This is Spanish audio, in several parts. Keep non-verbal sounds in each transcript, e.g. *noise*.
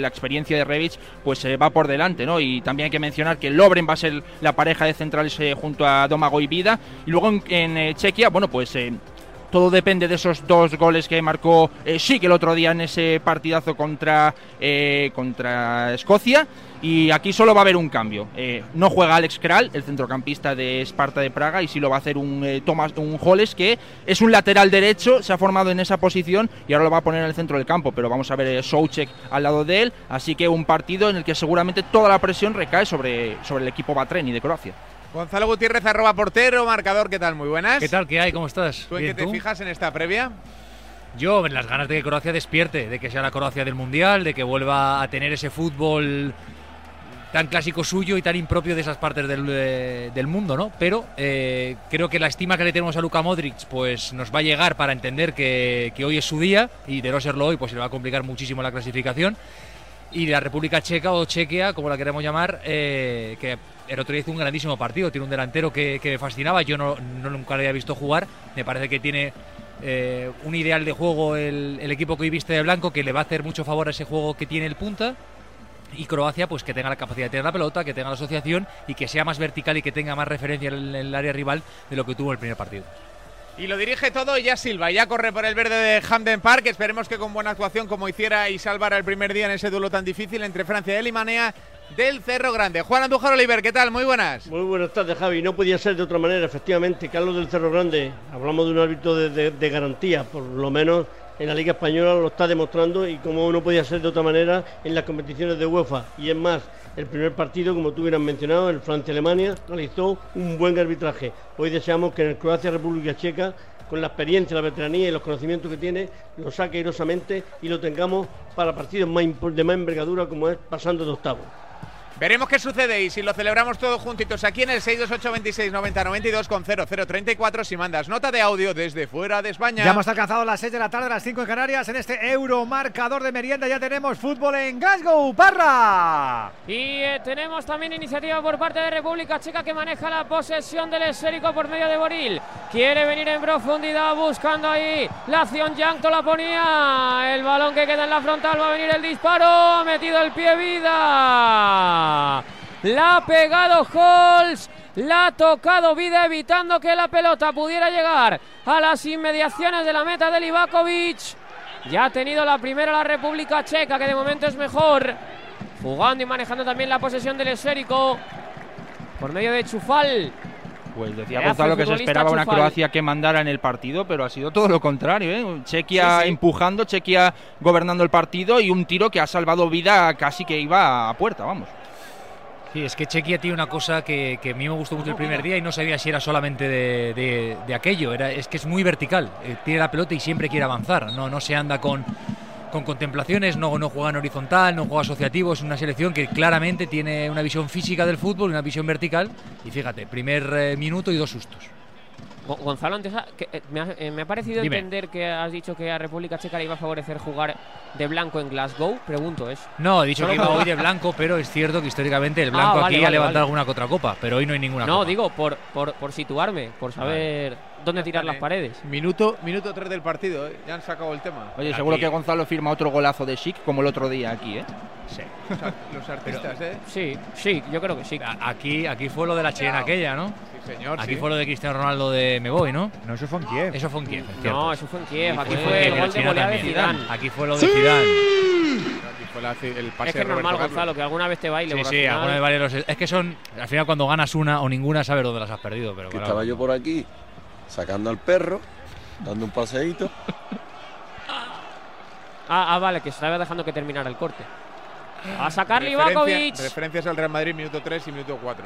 la experiencia de Rebic pues va por delante, ¿no? Y también hay que mencionar que Lobren va a ser la pareja de centrales junto a Domagoj Vida. Y luego en, Chequia, bueno, pues todo depende de esos dos goles que marcó eh, que el otro día en ese partidazo contra, eh, contra Escocia. Y aquí solo va a haber un cambio. Eh, no juega Alex Kral, el centrocampista de Esparta de Praga, y sí lo va a hacer un eh, Tomás un Joles, que es un lateral derecho, se ha formado en esa posición y ahora lo va a poner en el centro del campo. Pero vamos a ver a Soucek al lado de él. Así que un partido en el que seguramente toda la presión recae sobre, sobre el equipo Batreni de Croacia. Gonzalo Gutiérrez, arroba portero, marcador, ¿qué tal? Muy buenas. ¿Qué tal? ¿Qué hay? ¿Cómo estás? ¿Tú en qué te fijas en esta previa? Yo en las ganas de que Croacia despierte, de que sea la Croacia del Mundial, de que vuelva a tener ese fútbol tan clásico suyo y tan impropio de esas partes del, eh, mundo, ¿no? Pero eh, creo que la estima que le tenemos a Luka Modric pues nos va a llegar para entender que, hoy es su día y de no serlo hoy pues se le va a complicar muchísimo la clasificación y la República Checa o Chequia, como la queremos llamar, eh, que el otro día hizo un grandísimo partido, tiene un delantero que, me fascinaba, yo no, nunca lo había visto jugar, me parece que tiene eh, un ideal de juego el, equipo que hoy viste de blanco que le va a hacer mucho favor a ese juego que tiene el punta y Croacia pues que tenga la capacidad de tener la pelota, que tenga la asociación y que sea más vertical y que tenga más referencia en el área rival de lo que tuvo en el primer partido. Y lo dirige todo ya Silva, ya corre por el verde de Hamden Park. Esperemos que con buena actuación, como hiciera y salvara el primer día en ese duelo tan difícil entre Francia y Alemania del Cerro Grande. Juan Andújar Oliver, ¿qué tal? Muy buenas. Muy buenas tardes, Javi. No podía ser de otra manera, efectivamente. Carlos del Cerro Grande, hablamos de un árbitro de, garantía, por lo menos en la Liga Española lo está demostrando y como no podía ser de otra manera en las competiciones de UEFA. Y es más, el primer partido, como tú hubieras mencionado, el Francia-Alemania, realizó un buen arbitraje. Hoy deseamos que en el Croacia-República Checa, con la experiencia, la veteranía y los conocimientos que tiene, lo saque airosamente y lo tengamos para partidos de más envergadura como es pasando de octavo. Veremos qué sucede y si lo celebramos todos juntitos aquí en el 628269092 con 0034 si mandas nota de audio desde fuera de España. Ya hemos alcanzado las 6 de la tarde, las 5 en Canarias. En este euro marcador de merienda ya tenemos fútbol en Glasgow, Parra. Y eh, tenemos también iniciativa por parte de República Checa que maneja la posesión del esférico por medio de Boril. Quiere venir en profundidad buscando ahí la acción. Yankto la ponía. El balón que queda en la frontal va a venir el disparo. Ha metido el pie vida. La ha pegado Holz. La ha tocado Vida evitando que la pelota pudiera llegar a las inmediaciones de la meta de Livakovic. Ya ha tenido la primera la República Checa, que de momento es mejor. Jugando y manejando también la posesión del esférico. Por medio de Chufal. Pues decía Gonzalo que se esperaba una Croacia que mandara en el partido, pero ha sido todo lo contrario. ¿eh? Chequia empujando, Chequia gobernando el partido y un tiro que ha salvado vida casi que iba a puerta, vamos. Sí, es que Chequia tiene una cosa que, a mí me gustó mucho el primer día y no sabía si era solamente de, aquello, es que es muy vertical, eh, tiene la pelota y siempre quiere avanzar, no, se anda con, con contemplaciones, no, juega en horizontal, no juega asociativo, es una selección que claramente tiene una visión física del fútbol una visión vertical. Y fíjate, primer eh, minuto y dos sustos. Gonzalo, antes eh, eh, me, ha, parecido entender que has dicho que a República Checa le iba a favorecer jugar de blanco en Glasgow. Pregunto, ¿es? No, he dicho que iba hoy de blanco, pero es cierto que históricamente el ah, blanco aquí ha levantado alguna otra copa, pero hoy no hay ninguna no, digo, por, por, situarme, por saber dónde tirar las paredes. Minuto, minuto 3 del partido, ¿eh? ya han sacado el tema. Oye, seguro que Gonzalo firma otro golazo de Chic como el otro día aquí, ¿eh? Sí. Los artistas, ¿eh? Sí, sí, yo creo que sí. Aquí, aquí fue lo de la chilena aquella, ¿no? Sí, señor. Aquí fue lo de Cristiano Ronaldo de Me Voy, ¿no? No, eso fue en Kiev. Eso fue en Kiev. No, eso fue en Kiev. Aquí, fue, el gol de goleada de Zidane. Aquí fue lo de Zidane. Aquí fue la, el pase es que es normal, Gonzalo, que alguna vez te baile. Sí, sí, alguna vez baile los... Es que son... Al final cuando ganas una o ninguna sabes dónde las has perdido. Pero Estaba yo por aquí sacando al perro, dando un paseíto. Ah, ah, vale, que se estaba dejando que terminara el corte. A sacar Livakovic. Referencias al Real Madrid, minuto 3 y minuto 4.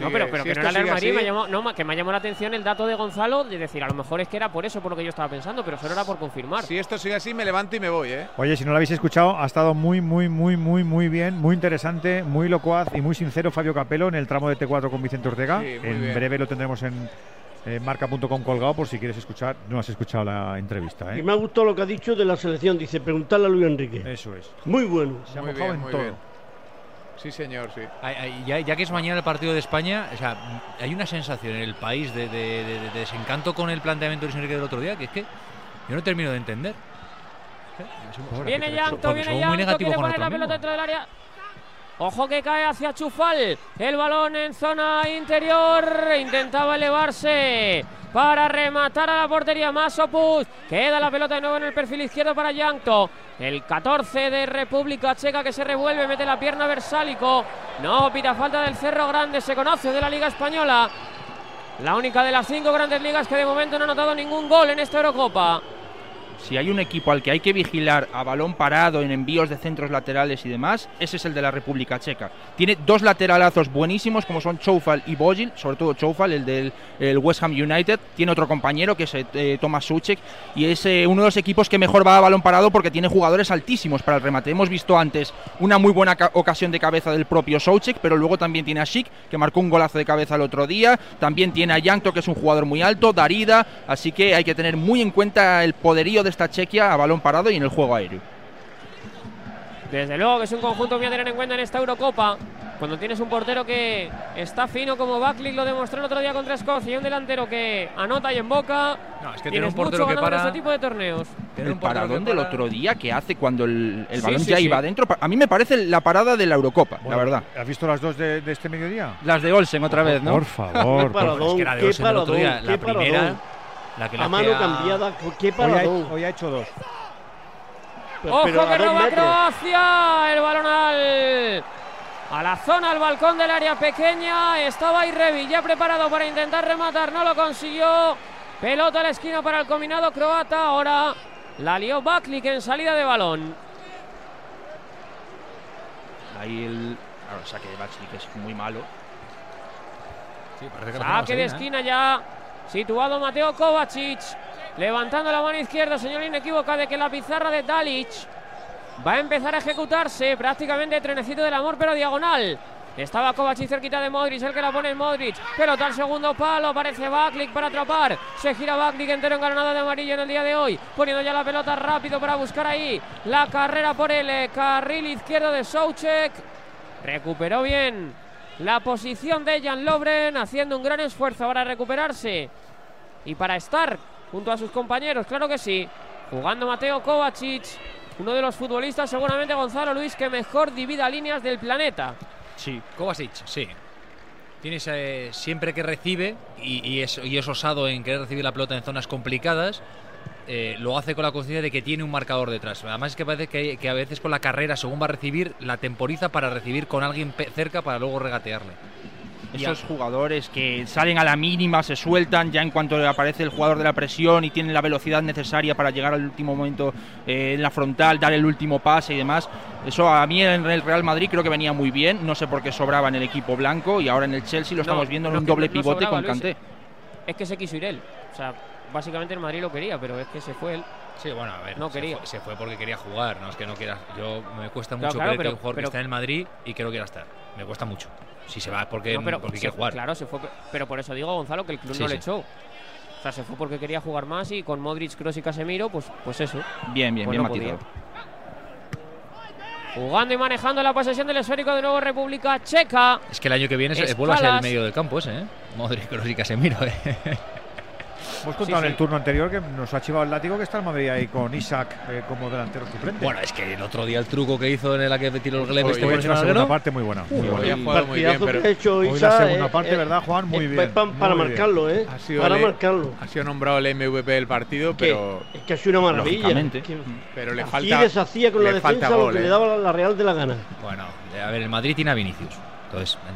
no, pero, pero que no era el Real Madrid, me llamó, no, que me llamó la atención el dato de Gonzalo de decir, a lo mejor es que era por eso por lo que yo estaba pensando, pero solo era por confirmar. Si esto sigue así, me levanto y me voy, ¿eh? Oye, si no lo habéis escuchado, ha estado muy, muy, muy, muy, muy bien, muy interesante, muy locuaz y muy sincero Fabio Capello en el tramo de T4 con Vicente Ortega. en breve lo tendremos en eh, marca.com colgado por si quieres escuchar. No has escuchado la entrevista. ¿eh? Y me ha gustado lo que ha dicho de la selección. Dice, preguntarle a Luis Enrique. Eso es. Muy bueno. Se ha mojado en todo. Sí, señor, sí. Ya, que es mañana el partido de España, o sea, hay una sensación en el país de, desencanto con el planteamiento de Luis Enrique del otro día, que es que yo no termino de entender. Viene Yanto, viene Yanto, quiere poner la pelota dentro del área. Ojo que cae hacia Chufal. El balón en zona interior. Intentaba elevarse para rematar a la portería Masopus. Queda la pelota de nuevo en el perfil izquierdo para Yanto. El 14 de República Checa que se revuelve, mete la pierna Versálico. No pita falta del Cerro Grande, se conoce de la Liga Española. La única de las cinco grandes ligas que de momento no ha anotado ningún gol en esta Eurocopa si hay un equipo al que hay que vigilar a balón parado en envíos de centros laterales y demás, ese es el de la República Checa. Tiene dos lateralazos buenísimos como son Choufal y Bojil, sobre todo Choufal, el del West Ham United. Tiene otro compañero que es eh, Tomas Suchek y es eh, uno de los equipos que mejor va a balón parado porque tiene jugadores altísimos para el remate. Hemos visto antes una muy buena ocasión de cabeza del propio Soucek, pero luego también tiene a Schick, que marcó un golazo de cabeza el otro día. También tiene a Yankto, que es un jugador muy alto, Darida, así que hay que tener muy en cuenta el poderío de esta Chequia a balón parado y en el juego aéreo. Desde luego que es un conjunto muy a tener en cuenta en esta Eurocopa. Cuando tienes un portero que está fino como Backlick lo demostró el otro día contra Escocia y un delantero que anota y en boca. No, es que tiene un portero que para este tipo de torneos. El paradón del otro día que hace cuando el, balón ya iba adentro. A mí me parece la parada de la Eurocopa, la verdad. ¿Has visto las dos de, este mediodía? Las de Olsen otra vez, ¿no? Por *laughs* favor. es que la de Olsen el otro día, la primera la a mano cambiada, ¿qué paradón? Hoy ha, hecho dos. ¡Ojo que roba Croacia! El balón al, a la zona, al balcón del área pequeña. Estaba Irrevi ya preparado para intentar rematar, no lo consiguió. Pelota a la esquina para el combinado croata. Ahora la lió Baklik en salida de balón. Ahí el saque de Baklik es muy malo. Sí, parece que saque de ¿eh? esquina ya Situado Mateo Kovacic. Levantando la mano izquierda, señor inequívoca, de que la pizarra de Dalic va a empezar a ejecutarse prácticamente trenecito del amor, pero diagonal. Estaba Kovacic cerquita de Modric, el que la pone en Modric. Pelota al segundo palo, aparece Baklik para atrapar. Se gira Baklik entero en granada de amarillo en el día de hoy. Poniendo ya la pelota rápido para buscar ahí la carrera por el eh, carril izquierdo de Soucek. Recuperó bien la posición de Jan Lobren, haciendo un gran esfuerzo para recuperarse y para estar junto a sus compañeros, claro que sí. Jugando Mateo Kovacic, uno de los futbolistas, seguramente Gonzalo Luis, que mejor divida líneas del planeta. Sí, Kovacic, sí. Tienes siempre que recibe y, es, y es osado en querer recibir la pelota en zonas complicadas eh, lo hace con la conciencia de que tiene un marcador detrás. Además es que parece que, a veces con la carrera, según va a recibir, la temporiza para recibir con alguien cerca para luego regatearle. Esos jugadores que salen a la mínima, se sueltan ya en cuanto aparece el jugador de la presión y tienen la velocidad necesaria para llegar al último momento eh, en la frontal, dar el último pase y demás. Eso a mí en el Real Madrid creo que venía muy bien. No sé por qué sobraba en el equipo blanco y ahora en el Chelsea lo estamos viendo en un doble pivote con Kanté. Es que se quiso ir él. O sea, básicamente el Madrid lo quería, pero es que se fue él. Sí, bueno, a ver, no se quería. Fue, se fue porque quería jugar, no es que no quiera. Yo me cuesta mucho creer que un jugador que está en el Madrid y que no quiera estar. Me cuesta mucho. Si se va porque, porque quiere jugar. Claro, se fue, pero por eso digo Gonzalo que el club no le echó. O sea, se fue porque quería jugar más y con Modric, Kroos y Casemiro, pues, pues eso. Bien, bien, pues bien Jugando y manejando la posesión del esférico de nuevo República Checa. Es que el año que viene vuelve a ser el medio del campo ese, ¿eh? Modric, Kroos y Casemiro, ¿eh? Hemos contado en el turno anterior que nos ha chivado el látigo que está el Madrid ahí con Isaac eh, como delantero suplente. Bueno, es que el otro día el truco que hizo en la que tiró el Gleb este hecho una segunda parte muy buena. Muy buena. muy bien, pero hoy la segunda parte, ¿verdad, Juan? Muy bien. para marcarlo, ¿eh? para marcarlo. Ha sido nombrado el MVP del partido, pero. Es que ha sido una maravilla. pero le falta. Y deshacía con la defensa lo que le ¿eh? daba la Real de la gana. Bueno, a ver, el Madrid tiene a Vinicius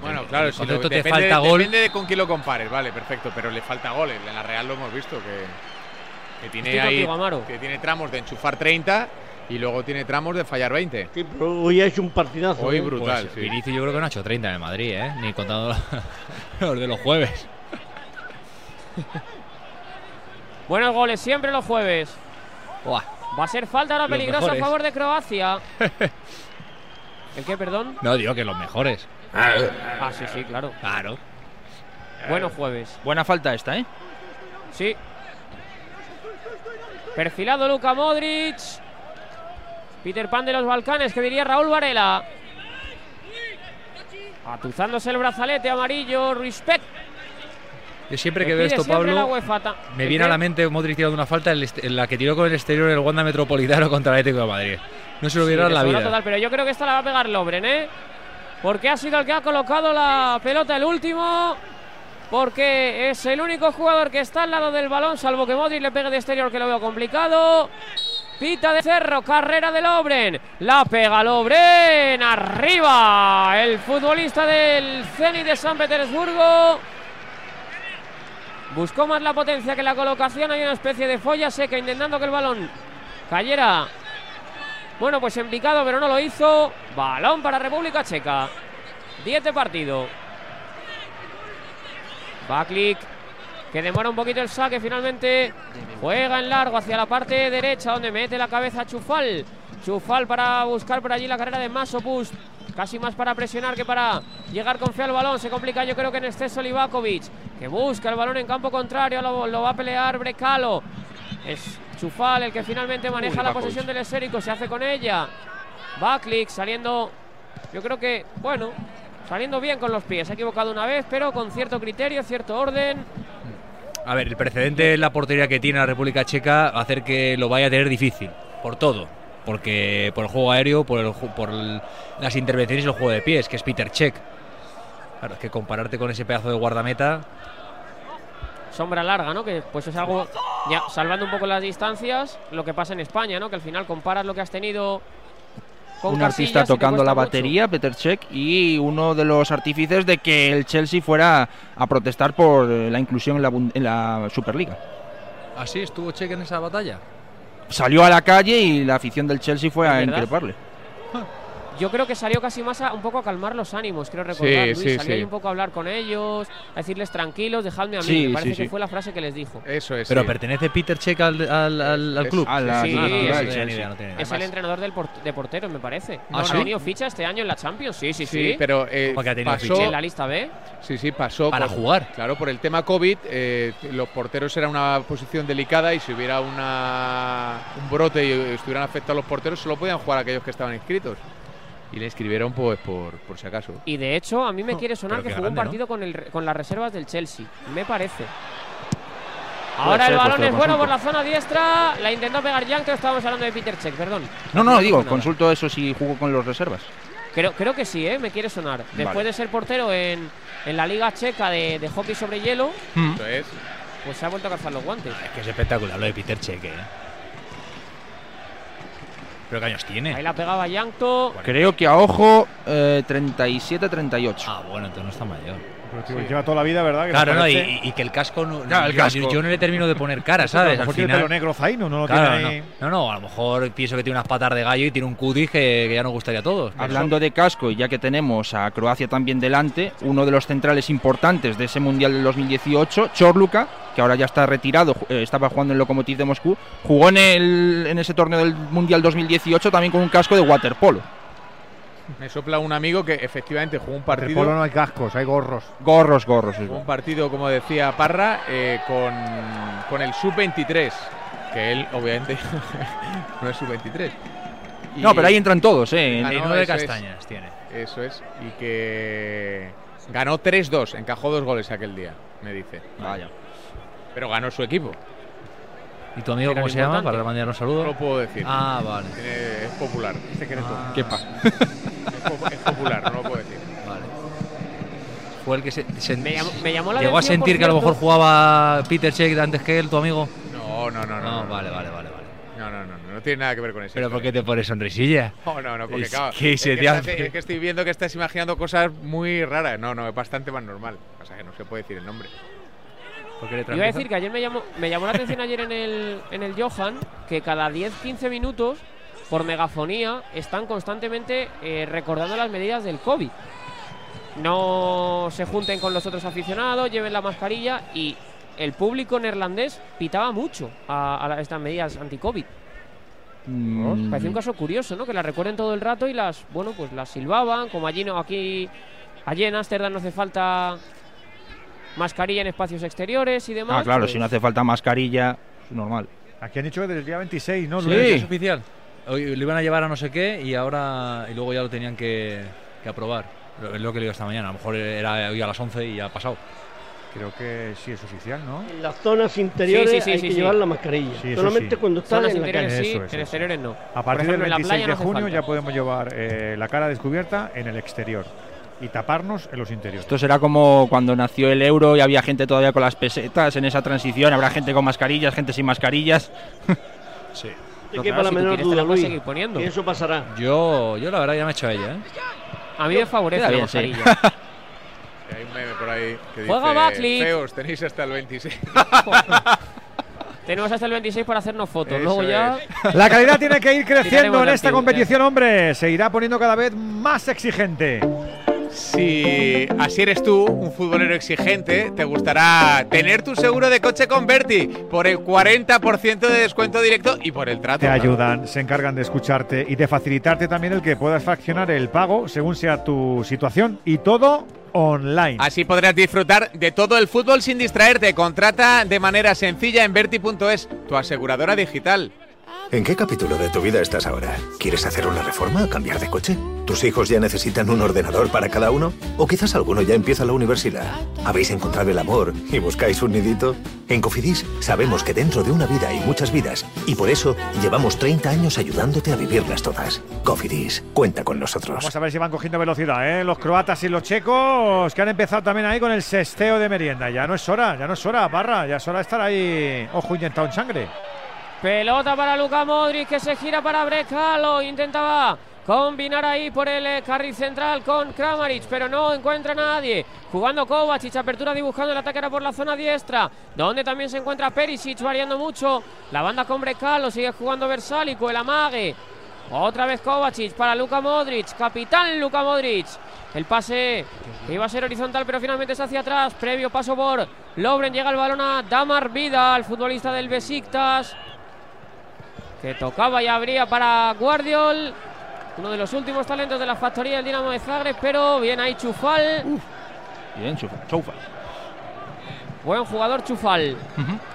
bueno, claro, si te depende, falta gol. Depende de con quién lo compares, vale, perfecto, pero le falta gol. En la Real lo hemos visto que, que tiene ahí, que tiene tramos de enchufar 30 y luego tiene tramos de fallar 20. hoy ha hecho un partidazo. Hoy ¿eh? brutal. Pues, Vinicius yo creo que no ha hecho 30 en el Madrid, ¿eh? ni contando *laughs* los de los jueves. Buenos goles siempre los jueves. Va a ser falta la peligrosa a favor de Croacia. *laughs* ¿El qué, perdón? No, digo que los mejores. Ah, sí, sí, claro. Claro. Buenos jueves. Buena falta esta, ¿eh? Sí. Perfilado Luka Modric. Peter Pan de los Balcanes, que diría Raúl Varela. Atuzándose el brazalete amarillo. Respect. Yo siempre que veo esto, Pablo, me viene a la mente Modric tirando una falta en la que tiró con el exterior el Wanda Metropolitano contra el Atlético de Madrid. No se lo hubiera la vida. Total, pero yo creo que esta la va a pegar Lobren, ¿eh? Porque ha sido el que ha colocado la pelota el último. Porque es el único jugador que está al lado del balón, salvo que Modric le pegue de exterior, que lo veo complicado. Pita de Cerro, carrera de Lobren. La pega Lobren. Arriba. El futbolista del Zenit de San Petersburgo. Buscó más la potencia que la colocación. Hay una especie de folla seca intentando que el balón cayera. Bueno, pues picado, pero no lo hizo. Balón para República Checa. 10 de partido. Baclick que demora un poquito el saque. Finalmente juega en largo hacia la parte derecha donde mete la cabeza Chufal. Chufal para buscar por allí la carrera de Masopust. Casi más para presionar que para llegar con fe al balón. Se complica yo creo que en exceso Livakovic. Que busca el balón en campo contrario. Lo, va a pelear Brecalo. Es Chufal el que finalmente maneja la posesión del esférico. Se hace con ella. Baclick saliendo. Yo creo que, bueno, saliendo bien con los pies. Ha equivocado una vez, pero con cierto criterio, cierto orden. A ver, el precedente en la portería que tiene la República Checa va a hacer que lo vaya a tener difícil. Por todo porque por el juego aéreo, por, el, por las intervenciones y el juego de pies, que es Peter Check. Claro, que compararte con ese pedazo de guardameta. Sombra larga, ¿no? Que pues es algo, ya salvando un poco las distancias, lo que pasa en España, ¿no? Que al final comparas lo que has tenido con un artista tocando la batería, Peter Check, y uno de los artífices de que el Chelsea fuera a protestar por la inclusión en la, en la Superliga. ¿Así estuvo Check en esa batalla? salió a la calle y la afición del Chelsea fue a increparle. *laughs* Yo creo que salió casi más a un poco a calmar los ánimos, quiero recordar. Luis, sí, salió un poco a hablar con ellos, a decirles tranquilos, dejadme a mí. Me parece que fue la frase que les dijo. Eso es. Pero pertenece Peter Check al, al, club. sí, es el entrenador del de porteros, me parece. ¿Ah, no, ha tenido ficha este año en la Champions. Sí, sí, sí. pero eh, pasó en la lista B. Sí, sí, pasó. Para jugar. Claro, por el tema COVID, eh, los porteros era una posición delicada y si hubiera una, un brote y estuvieran afectados los porteros, solo podían jugar aquellos que estaban inscritos y le escribieron pues por, por si acaso. Y de hecho, a mí me *laughs* quiere sonar que jugó un partido con, el, con las reservas del Chelsea. Me parece. Ahora el balón es bueno por la zona diestra. La intentó pegar que Estábamos hablando de Peter Check, perdón. No, no, digo, consulto eso si jugó con los reservas. Creo, creo que sí, ¿eh? me quiere sonar. Después de ser portero en, en la Liga Checa de, de hockey sobre hielo, mm. pues se ha vuelto a calzar los guantes. es que es espectacular lo de Peter Check, ¿eh? ¿Pero qué años tiene? Ahí la pegaba Yankto. Creo que a ojo 37-38. Eh, ah, bueno, entonces no está mayor. Pero lleva toda la vida, ¿verdad? claro, no, y, que el casco. No, el yo, casco. yo, no le termino de poner cara, ¿sabes? *laughs* A lo tiene pelo negro Zaino, no lo tiene no. no, a lo mejor pienso que tiene unas patas de gallo y tiene un cutis que, ya nos gustaría a todos. Hablando de casco, y ya que tenemos a Croacia también delante, uno de los centrales importantes de ese Mundial del 2018, Chorluka, que ahora ya está retirado, eh, estaba jugando en Lokomotiv de Moscú, jugó en, el, en ese torneo del Mundial 2018 también con un casco de waterpolo. *laughs* Me sopla un amigo que efectivamente jugó un partido. Waterpolo no hay cascos, hay gorros. Gorros, gorros. un partido, como decía Parra, eh, con, con el sub-23, que él obviamente *laughs* no es sub-23. No, pero ahí entran todos, ¿eh? de castañas tiene. Eso es. Y que ganó 3-2, encajó dos goles aquel día, me dice. Vaya pero ganó su equipo. ¿Y tu amigo cómo se llama? Para mandar un saludo. No lo puedo decir. Ah, vale. es popular. Secreto. Ah. ¿Qué pasa? *laughs* es, popular, no lo puedo decir. Vale. Fue el que se, me, llamó, me llamó la llegó a sentir que a lo mejor jugaba Peter Check antes que él, tu amigo. No, no, no, no. no, vale, vale, vale, vale. No, no, no, no tiene nada que ver con eso. ¿Pero por qué te pones sonrisilla? No, no, no, porque es claro, que, se es, te hace... es que estoy viendo que estás imaginando cosas muy raras. No, no, es bastante más normal. O sea, que no se puede decir el nombre. Iba a decir que ayer me llamó, me llamó la atención ayer en el, en el Johan que cada 10-15 minutos por megafonía están constantemente eh, recordando las medidas del COVID. No se junten con los otros aficionados, lleven la mascarilla y el público neerlandés pitaba mucho a, estas medidas anti-COVID. Mm. Parece un caso curioso, ¿no? Que las recuerden todo el rato y las, bueno, pues las silbaban, como allí no, aquí, allí en Ámsterdam no hace falta mascarilla en espacios exteriores y demás. Ah, claro, pues si no hace falta mascarilla, es normal. Aquí han dicho que desde el día 26, ¿no? Sí, es oficial. Hoy lo iban a llevar a no sé qué y ahora y luego ya lo tenían que, aprobar. Es lo que le digo esta mañana. A lo mejor era hoy a las 11 y ya ha pasado. Creo que sí es oficial, ¿no? En las zonas interiores Sí, sí, sí, hay sí, que sí. llevar la mascarilla. Solamente sí. cuando estás Zonas en la interiores calle. sí, Eso en exteriores no. A partir ejemplo, del en la 26 playa no de junio falta. ya podemos llevar eh, la cara descubierta en el exterior y taparnos en los interiores. Esto será como cuando nació el euro y había gente todavía con las pesetas en esa transición. Habrá gente con mascarillas, gente sin mascarillas. Sí. No te claro, la si menor duda, Luis. seguir poniendo. que eso pasará. Yo, yo la verdad ya me he hecho a ella, ¿eh? A mí me favorece la mascarilla. *laughs* Hay un meme por ahí que Juega dice, feos, tenéis hasta el 26. *laughs* Tenemos hasta el 26 para hacernos fotos. Eso Luego ya. *laughs* La calidad tiene que ir creciendo en esta competición, hombre. Se irá poniendo cada vez más exigente. Si así eres tú, un futbolero exigente, te gustará tener tu seguro de coche con Berti por el 40% de descuento directo y por el trato. Te ayudan, se encargan de escucharte y de facilitarte también el que puedas fraccionar el pago según sea tu situación y todo online. Así podrás disfrutar de todo el fútbol sin distraerte. Contrata de manera sencilla en Berti.es, tu aseguradora digital. ¿En qué capítulo de tu vida estás ahora? ¿Quieres hacer una reforma cambiar de coche? ¿Tus hijos ya necesitan un ordenador para cada uno? ¿O quizás alguno ya empieza la universidad? ¿Habéis encontrado el amor y buscáis un nidito? En Cofidis sabemos que dentro de una vida hay muchas vidas y por eso llevamos 30 años ayudándote a vivirlas todas. Cofidis, cuenta con nosotros. Vamos a ver si van cogiendo velocidad, ¿eh? Los croatas y los checos que han empezado también ahí con el sesteo de merienda. Ya no es hora, ya no es hora, barra, ya es hora de estar ahí. Ojo inyectado en sangre. Pelota para Luka Modric que se gira para Brecalo. Intentaba combinar ahí por el eh, carril central con Kramaric, pero no encuentra nadie. Jugando Kovacic, apertura dibujando el ataque era por la zona diestra, donde también se encuentra Perisic variando mucho. La banda con Brecalo, sigue jugando Versálico, el amague. Otra vez Kovacic para Luka Modric, capitán Luka Modric. El pase iba a ser horizontal, pero finalmente es hacia atrás. Previo paso por Lobren, llega el balón a Damar Vida, el futbolista del Besiktas que tocaba y abría para Guardiol, uno de los últimos talentos de la factoría del Dinamo de Zagreb, pero bien ahí Chufal, Bien, Chufa. Choufa. buen jugador Chufal,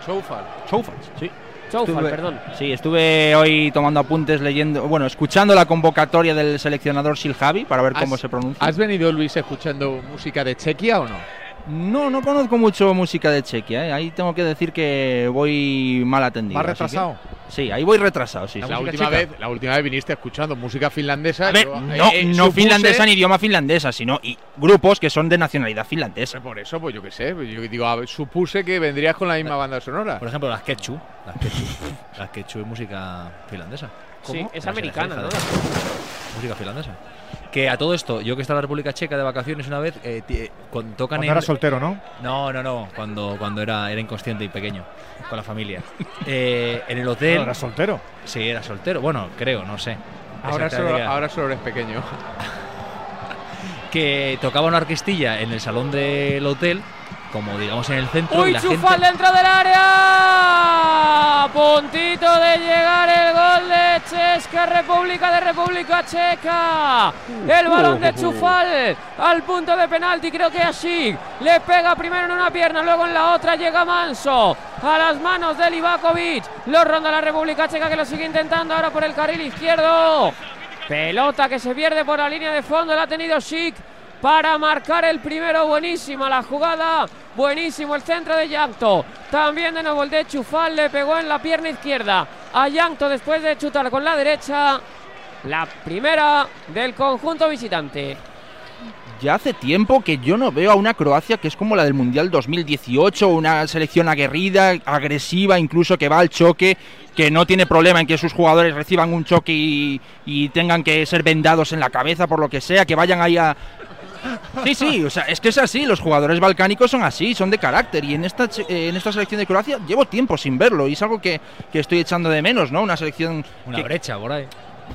Choufal. Choufas, sí. Choufal, Estuve- perdón. Sí, estuve hoy tomando apuntes, leyendo, bueno, escuchando la convocatoria del seleccionador Siljavi para ver cómo ¿Has- se pronuncia. ¿Has venido, Luis, escuchando música de Chequia o no? No, no conozco mucho música de Chequia, ¿eh? ahí tengo que decir que voy mal atendido. Más que- retrasado. Sí, ahí voy retrasado, sí. sí. La última, checa. vez, la última vez viniste escuchando música finlandesa. A ver, yo, no, eh, no supuse- finlandesa ni idioma finlandesa, sino y grupos que son de nacionalidad finlandesa. Por eso, pues yo qué sé. pues Yo digo, a ver, supuse que vendrías con la misma banda sonora. Por ejemplo, las Quechu. Las Quechu. las Quechu es música finlandesa. Sí, es La americana, ¿no? Música finlandesa. Que a todo esto, yo que estaba en la República Checa de vacaciones una vez, eh, ti- eh, cuando tocan Cuando en. era soltero, ¿no? No, no, no, cuando, cuando era, era inconsciente y pequeño, con la familia. Eh, en el hotel. No, era soltero. Sí, era soltero. Bueno, creo, no sé. Ahora solo, ahora solo eres pequeño. *laughs* Que tocaba una orquestilla en el salón del hotel, como digamos en el centro. y Uy, la Chufal gente- dentro del área. A puntito de llegar el gol de Cheska, República de República Checa. El balón de Chufal al punto de penalti. Creo que así le pega primero en una pierna, luego en la otra llega Manso a las manos de Livakovic. Lo ronda la República Checa que lo sigue intentando ahora por el carril izquierdo. Pelota que se pierde por la línea de fondo. La ha tenido Schick para marcar el primero. Buenísima la jugada. Buenísimo el centro de Yankto. También de nuevo el de Chufal. Le pegó en la pierna izquierda a Yankto después de chutar con la derecha. La primera del conjunto visitante. Ya hace tiempo que yo no veo a una Croacia que es como la del Mundial 2018, una selección aguerrida, agresiva, incluso que va al choque, que no tiene problema en que sus jugadores reciban un choque y, y tengan que ser vendados en la cabeza por lo que sea, que vayan ahí a... Sí, sí, o sea, es que es así, los jugadores balcánicos son así, son de carácter y en esta, eh, en esta selección de Croacia llevo tiempo sin verlo y es algo que, que estoy echando de menos, ¿no? Una selección... Una que- brecha por ahí.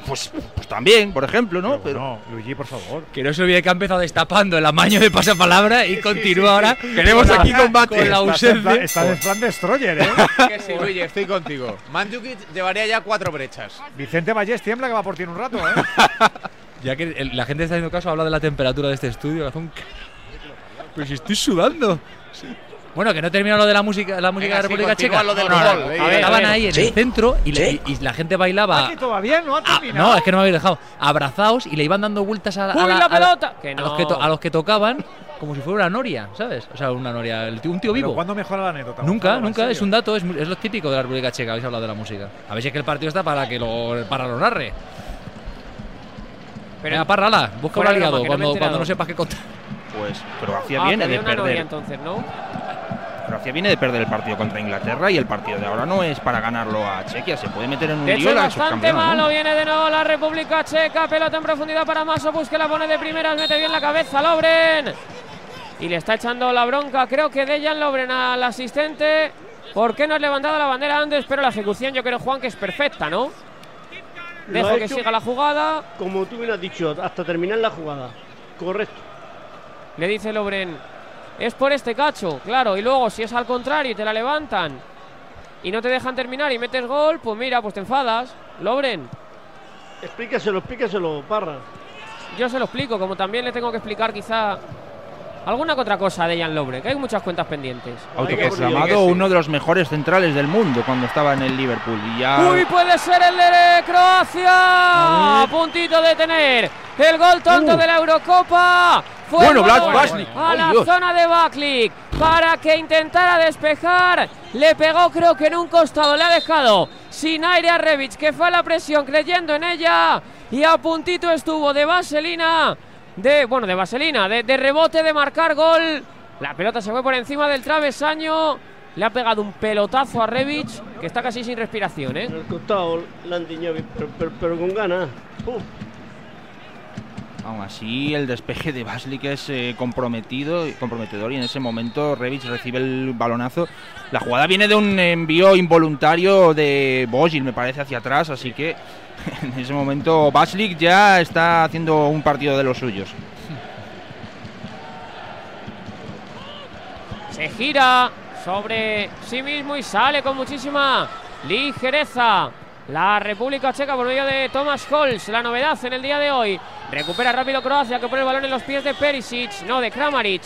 pues, pues también, por ejemplo, ¿no? Pero, No, Luigi, por favor. Que no se olvide que ha empezado destapando el amaño de pasapalabra y continúa ahora. Queremos aquí combate. Con la ausencia. Estás en plan destroyer, ¿eh? que sí, Luigi, estoy contigo. Mandzukic llevaría ya cuatro brechas. Vicente Vallés tiembla que va por ti en un rato, ¿eh? *laughs* Ya que el- la gente está haciendo caso, habla de la temperatura de este estudio. que hace un- Pero si estoy sudando. Bueno, que no termina lo de la música, la música Venga, de la sí, República continúa Checa. lo del No, no, no. A ver, a Estaban ahí en el centro y, la- y- y la gente bailaba. Aquí todavía no ha Ah, terminado. no, es que no me habéis dejado. Abrazados y le iban dando vueltas a, a ¡Uy, la a pelota! Que a los que, to- a los que tocaban como si fuera una noria, ¿sabes? O sea, una noria, un tío vivo. ¿Cuándo mejora la anécdota? Nunca, nunca, es un dato, es, lo típico de la República Checa, habéis hablado de la música. A ver si es que el partido está para que lo, para lo narre. Pero Venga, párrala, busca un aliado cuando, no cuando no sepas qué contar. Pues Croacia ah, viene de perder. entonces, ¿no? Croacia viene de perder el partido contra Inglaterra y el partido de ahora no es para ganarlo a Chequia. Se puede meter en un de lío bastante malo. Viene de nuevo la República Checa. Pelota en profundidad para Maso. que la pone de primeras. Mete bien la cabeza Lobren. Y le está echando la bronca. Creo que Dejan Lobren al asistente. ¿Por qué no has levantado la bandera antes? Pero la ejecución yo creo, Juan, que es perfecta, ¿no? Dejo que siga la jugada. Como tú bien has dicho, hasta terminar la jugada. Correcto. Le dice Lobren, es por este cacho, claro. Y luego, si es al contrario y te la levantan y no te dejan terminar y metes gol, pues mira, pues te enfadas. Lobren. Explícaselo, explícaselo, Parra. Yo se lo explico, como también le tengo que explicar quizá alguna otra cosa de Jan Lobren, que hay muchas cuentas pendientes. Autoproclamado uno de los mejores centrales del mundo cuando estaba en el Liverpool. Y ya... Uy, puede ser el de Croacia. A puntito de tener el gol tonto uh. de la Eurocopa bueno, Black A la zona de Baklik para que intentara despejar. Le pegó, creo que en un costado. Le ha dejado sin aire a Revich, que fue a la presión creyendo en ella. Y a puntito estuvo de vaselina. De, bueno, de vaselina, de, rebote, de marcar gol. La pelota se fue por encima del travesaño. Le ha pegado un pelotazo a Revich, que está casi sin respiración, ¿eh? Costado, pero, con ganas. Aún así, el despeje de Baslik es eh, comprometido, comprometedor y en ese momento Revich recibe el balonazo. La jugada viene de un envío involuntario de Bojil, me parece, hacia atrás, así que *laughs* en ese momento Baslik ya está haciendo un partido de los suyos. Se gira sobre sí mismo y sale con muchísima ligereza. La República Checa por medio de Thomas Holz, la novedad en el día de hoy. Recupera rápido Croacia que pone el balón en los pies de Perisic, no de Kramaric.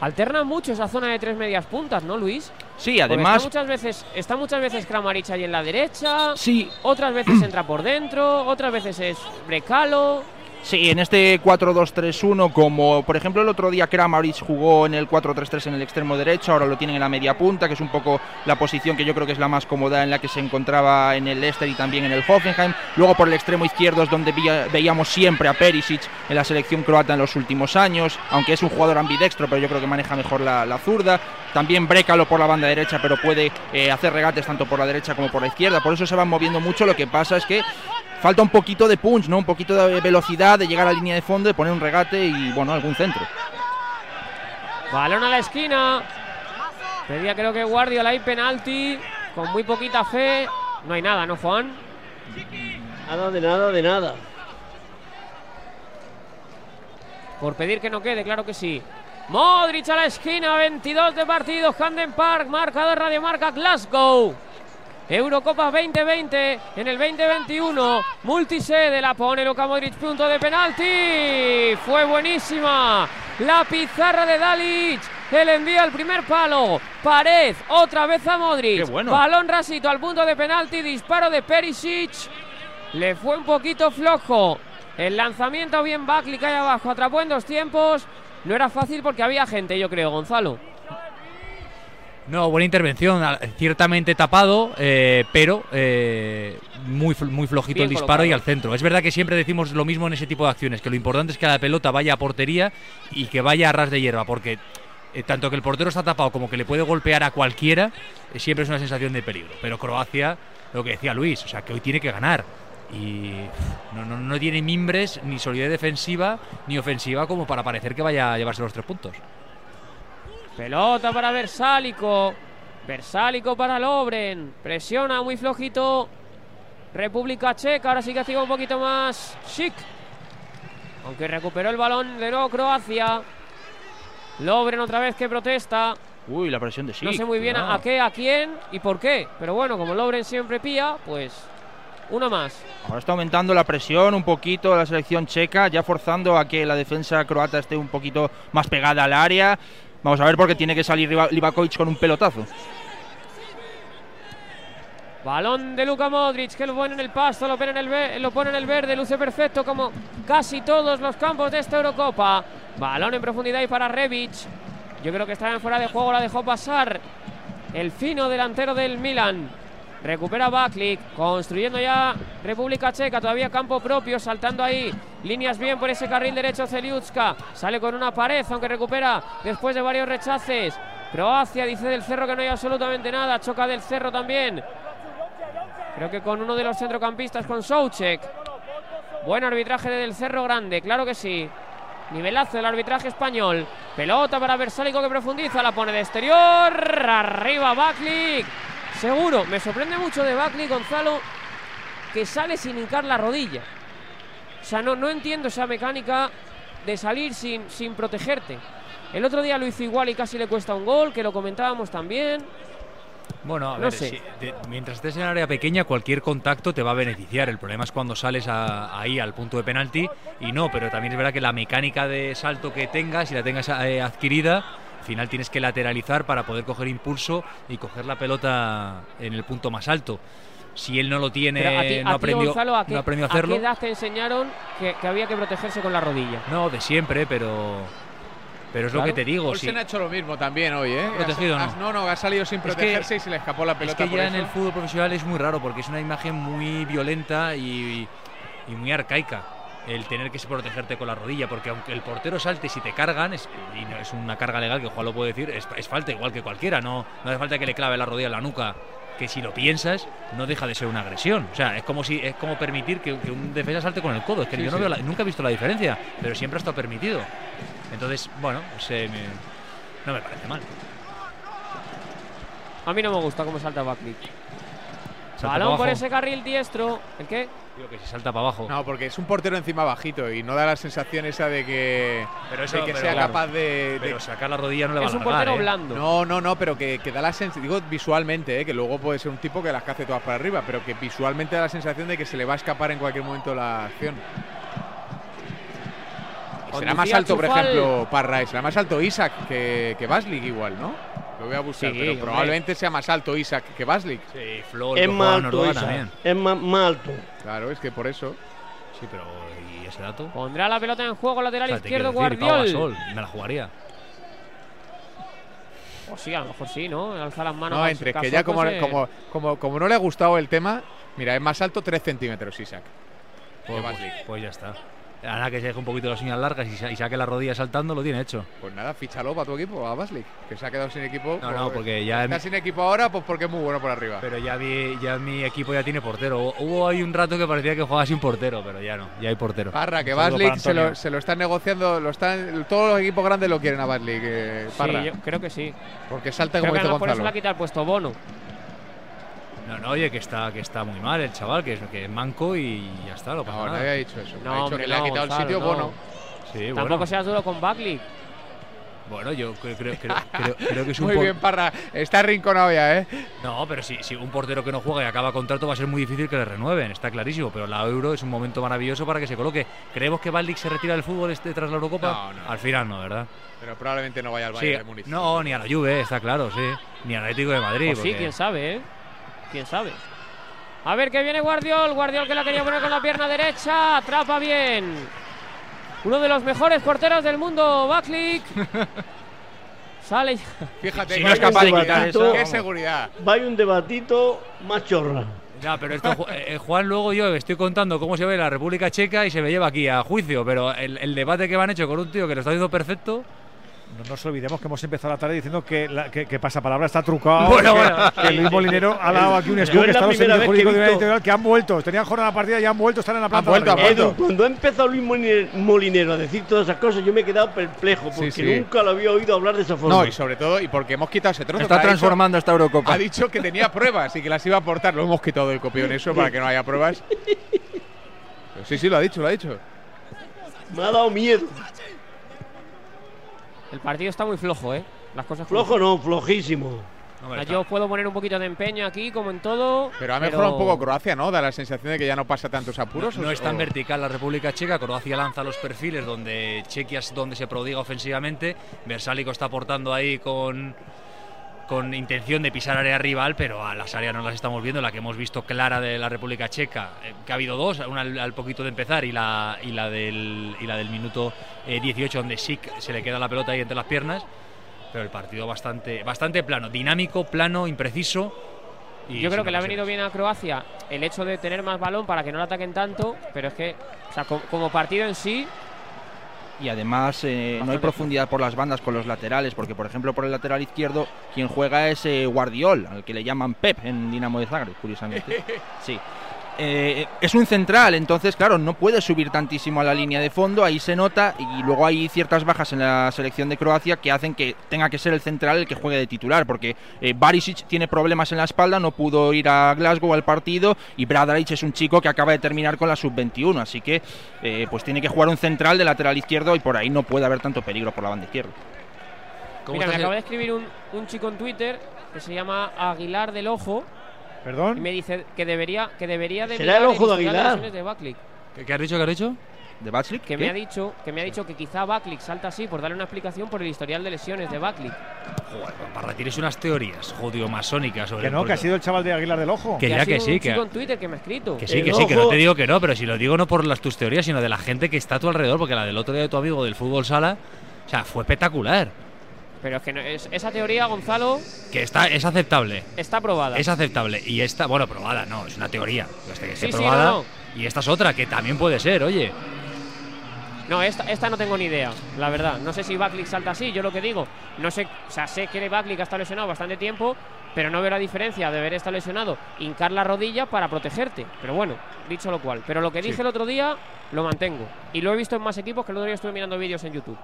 Alterna mucho esa zona de tres medias puntas, ¿no, Luis? Sí, además. Está muchas veces, está muchas veces Kramaric ahí en la derecha. Sí. Otras veces entra por dentro, otras veces es Brecalo. Sí, en este 4-2-3-1, como por ejemplo el otro día Kramaric jugó en el 4-3-3 en el extremo derecho, ahora lo tienen en la media punta, que es un poco la posición que yo creo que es la más cómoda en la que se encontraba en el Leicester y también en el Hoffenheim. Luego por el extremo izquierdo es donde veíamos siempre a Perisic en la selección croata en los últimos años, aunque es un jugador ambidextro, pero yo creo que maneja mejor la, zurda. También Brecalo por la banda derecha, pero puede eh, hacer regates tanto por la derecha como por la izquierda. Por eso se van moviendo mucho. Lo que pasa es que falta un poquito de punch, ¿no? Un poquito de velocidad, de llegar a la línea de fondo, de poner un regate y, bueno, algún centro. Balón a la esquina. Pedía creo que Guardiola hay penalti. Con muy poquita fe. No hay nada, ¿no, Juan? Nada de nada de nada. Por pedir que no quede, claro que sí. Modric a la esquina, 22 de partido, Handen Park, marcador Radio Marca Glasgow. Eurocopa 2020 en el 2021. Multisede la pone Luka Modric, punto de penalti. Fue buenísima. La pizarra de Dalic. El envío al primer palo. Pared, otra vez a Modric. Balón rasito al punto de penalti. Disparo de Perisic. Le fue un poquito flojo. El lanzamiento bien Buckley cae abajo. Atrapó en dos tiempos. No era fácil porque había gente, yo creo, Gonzalo. No, buena intervención, ciertamente tapado, eh, pero eh, muy, muy flojito el disparo y al centro. Es verdad que siempre decimos lo mismo en ese tipo de acciones, que lo importante es que la pelota vaya a portería y que vaya a ras de hierba, porque eh, tanto que el portero está tapado como que le puede golpear a cualquiera, siempre es una sensación de peligro. Pero Croacia, lo que decía Luis, o sea, que hoy tiene que ganar. Y no, no, no tiene mimbres ni solidez defensiva ni ofensiva como para parecer que vaya a llevarse los tres puntos. Pelota para Versálico. Versálico para Lobren. Presiona muy flojito. República Checa. Ahora sí que sido un poquito más chic. Aunque recuperó el balón de nuevo Croacia. Lobren otra vez que protesta. Uy, la presión de Chic. No sé muy bien a, qué, a quién y por qué. Pero bueno, como Lobren siempre pía, pues uno más. Ahora está aumentando la presión un poquito la selección checa, ya forzando a que la defensa croata esté un poquito más pegada al área. Vamos a ver por qué tiene que salir Livakovic con un pelotazo. Balón de Luka Modric que lo pone en el pasto, lo pone en el, verde, luce perfecto como casi todos los campos de esta Eurocopa. Balón en profundidad y para Rebic. Yo creo que estaba en fuera de juego, la dejó pasar el fino delantero del Milan. Recupera Baklik, construyendo ya República Checa, todavía campo propio, saltando ahí. Líneas bien por ese carril derecho Zeliutska. Sale con una pared, aunque recupera después de varios rechaces. Croacia dice del Cerro que no hay absolutamente nada. Choca del Cerro también. Creo que con uno de los centrocampistas, con Soucek. Buen arbitraje del Cerro Grande, claro que sí. Nivelazo del arbitraje español. Pelota para Versálico que profundiza, la pone de exterior. Arriba Baklik. Seguro, me sorprende mucho de Buckley Gonzalo que sale sin hincar la rodilla. O sea, no, no entiendo esa mecánica de salir sin, sin protegerte. El otro día lo hizo igual y casi le cuesta un gol, que lo comentábamos también. Bueno, a ver, mientras estés en área pequeña, cualquier contacto te va a beneficiar. El problema es cuando sales ahí al punto de penalti y no, pero también es verdad que la mecánica de salto que tengas, si la tengas eh, adquirida, al final tienes que lateralizar para poder coger impulso y coger la pelota en el punto más alto. Si él no lo tiene, no, aprendió, ¿a no aprendió a hacerlo. ¿A qué edad te enseñaron que, había que protegerse con la rodilla? No, de siempre, pero pero es lo que te digo. Olsen ha hecho lo mismo también hoy, ¿eh? Protegido, no. no, no, ha salido sin protegerse y se le escapó la pelota. Es que ya en el fútbol profesional es muy raro porque es una imagen muy violenta y, y muy arcaica el tener que protegerte con la rodilla, porque aunque el portero salte si te cargan, es, y no es una carga legal que Juan lo puede decir, es, falta igual que cualquiera, no, no hace falta que le clave la rodilla en la nuca, que si lo piensas, no deja de ser una agresión. O sea, es como si es como permitir que, un defensa salte con el codo. Es que yo no nunca he visto la diferencia, pero siempre ha estado permitido. Entonces, bueno, pues, no me parece mal. A mí no me gusta cómo salta Backlick. Balón por ese carril diestro. ¿El qué? Digo que si salta para abajo. No, porque es un portero encima bajito y no da la sensación esa de que, pero que sea capaz de, Pero sacar la rodilla no le va a Es un portero ¿eh? blando. No, no, no, pero que, da la sensación, digo visualmente, ¿eh? que luego puede ser un tipo que las cace todas para arriba, pero que visualmente da la sensación de que se le va a escapar en cualquier momento la acción. será más alto, por ejemplo, Parra, será más alto Isaac que, que Baslik igual, ¿no? Lo voy a buscar, pero probablemente sea más alto Isaac que Baslik. Sí, Flor, es más alto Isaac. Es más, alto. Claro, es que por eso. Sí, pero ¿y ese dato? Pondrá la pelota en juego lateral izquierdo Guardiol. me la jugaría. O sí, a lo mejor sí, ¿no? Alza las manos. No, entre que ya como, como, como, como, no le ha gustado el tema, mira, es más alto 3 centímetros Isaac. Pues, pues ya está. Ahora que se deje un poquito las uñas largas y, saque la rodilla saltando, lo tiene hecho. Pues nada, fíchalo para tu equipo, a Baslik, que se ha quedado sin equipo. No, no, porque ya. Está sin equipo ahora, pues porque es muy bueno por arriba. Pero ya, vi, ya mi equipo ya tiene portero. Hubo ahí un rato que parecía que jugaba sin portero, pero ya no, ya hay portero. Parra, que Baslik se lo, se lo, están negociando, lo están, todos los equipos grandes lo quieren a Baslik. Eh, Parra. Sí, yo creo que sí. Porque salta como dice Gonzalo. Por eso le ha quitado el puesto Bono. No, no, oye, que está, que está muy mal el chaval, que es, que es manco y ya está, lo pasa no, nada. No, había dicho eso. No, ha dicho que le ha quitado el sitio, bueno. Sí, Tampoco seas duro con Buckley. Bueno, yo creo, creo, creo, creo, que es un Muy bien, Parra. Está rinconado ya, ¿eh? No, pero si, si un portero que no juega y acaba contrato va a ser muy difícil que le renueven, está clarísimo. Pero la Euro es un momento maravilloso para que se coloque. ¿Creemos que Baldic se retira del fútbol este tras la Eurocopa? No, no. Al final no, ¿verdad? Pero probablemente no vaya al Bayern de Múnich. No, ni a la Juve, está claro, sí. Ni al Atlético de Madrid. Pues sí, quién sabe, ¿eh? Quién sabe. A ver que viene Guardiol. Guardiol que la quería poner con la pierna derecha. Atrapa bien. Uno de los mejores porteros del mundo, Baklik. *laughs* Sale. Fíjate, no es capaz de quitar eso. Qué seguridad. Vaya un debatito más chorra. Ya, pero esto, eh, Juan, luego yo estoy contando cómo se ve la República Checa y se me lleva aquí a juicio, pero el, el debate que me han hecho con un tío que lo está haciendo perfecto no nos olvidemos que hemos empezado la tarde diciendo que, la, que, que Pasapalabra está trucado. *laughs* Bueno, bueno. Que Luis Molinero ha dado aquí un estudio que está los jurídico de editorial que han vuelto. Tenían jornada partida y han vuelto, están en la planta. Vuelto, Edu, cuando ha empezado Luis Molinero a decir todas esas cosas, yo me he quedado perplejo porque nunca lo había oído hablar de esa forma. No, y sobre todo, y porque hemos quitado ese trozo. Está transformando esta Eurocopa. Ha dicho que tenía pruebas y que las iba a aportar. Lo hemos quitado del copión eso para que no haya pruebas. *laughs* sí, sí, lo ha dicho, lo ha dicho. Me ha dado miedo. El partido está muy flojo, ¿eh? Las cosas flojo no, flojísimo. yo puedo poner un poquito de empeño aquí, como en todo. Pero ha mejorado un poco Croacia, ¿no? Da la sensación de que ya no pasa tantos apuros. No, es tan vertical la República Checa. Croacia lanza los perfiles donde Chequia es donde se prodiga ofensivamente. Versálico está aportando ahí con con intención de pisar área rival, pero a las áreas no las estamos viendo. La que hemos visto clara de la República Checa, eh, que ha habido dos, una al, poquito de empezar y la, y la, del, y la del minuto 18, donde Sik se le queda la pelota ahí entre las piernas. Pero el partido bastante, bastante plano, dinámico, plano, impreciso yo creo que le ha venido bien a Croacia el hecho de tener más balón para que no lo ataquen tanto, pero es que, o sea, como, partido en sí. Y además eh, no hay profundidad por las bandas con los laterales, porque por ejemplo por el lateral izquierdo quien juega es eh, Guardiol, al que le llaman Pep en Dinamo de Zagreb, curiosamente. *laughs* Sí. Eh, es un central, entonces, claro, no puede subir tantísimo a la línea de fondo, ahí se nota, y luego hay ciertas bajas en la selección de Croacia que hacen que tenga que ser el central el que juegue de titular, porque eh, Barisic tiene problemas en la espalda, no pudo ir a Glasgow al partido, y Bradaric es un chico que acaba de terminar con la sub-21, así que eh, pues tiene que jugar un central de lateral izquierdo y por ahí no puede haber tanto peligro por la banda izquierda. Mira, me acaba de escribir un, un chico en Twitter que se llama Aguilar del Ojo, ¿Perdón? Y me dice que debería, que debería de ¿Será el ojo de Aguilar? De ¿Qué, has dicho? ¿Qué has dicho? ¿De Backlick? Que me ha dicho que me ha dicho que quizá Backlick salta así por darle una explicación por el historial de lesiones de Backlick. Joder, para tienes unas teorías jodido masónicas sobre Que no, que ha sido el chaval de Aguilar del Ojo. Que, ya que sí, que en Twitter que me ha escrito. Que sí, que sí, que no te digo que no, pero si lo digo no por las tus teorías, sino de la gente que está a tu alrededor, porque la del otro día de tu amigo del fútbol sala, o sea, fue espectacular. Pero es que no, es, esa teoría, Gonzalo. Que está, es aceptable. Está probada. Es aceptable. Y esta, bueno, probada, no, es una teoría. que probada. Y esta es otra, que también puede ser, oye. No, esta, esta no tengo ni idea, la verdad. No sé si Backlick salta así, yo lo que digo. No sé, o sea, sé que Backlick ha estado lesionado bastante tiempo, pero no veo la diferencia de haber estado lesionado, hincar la rodilla para protegerte. Pero bueno, dicho lo cual. Pero lo que dije el otro día, lo mantengo. Y lo he visto en más equipos que el otro día estuve mirando vídeos en YouTube.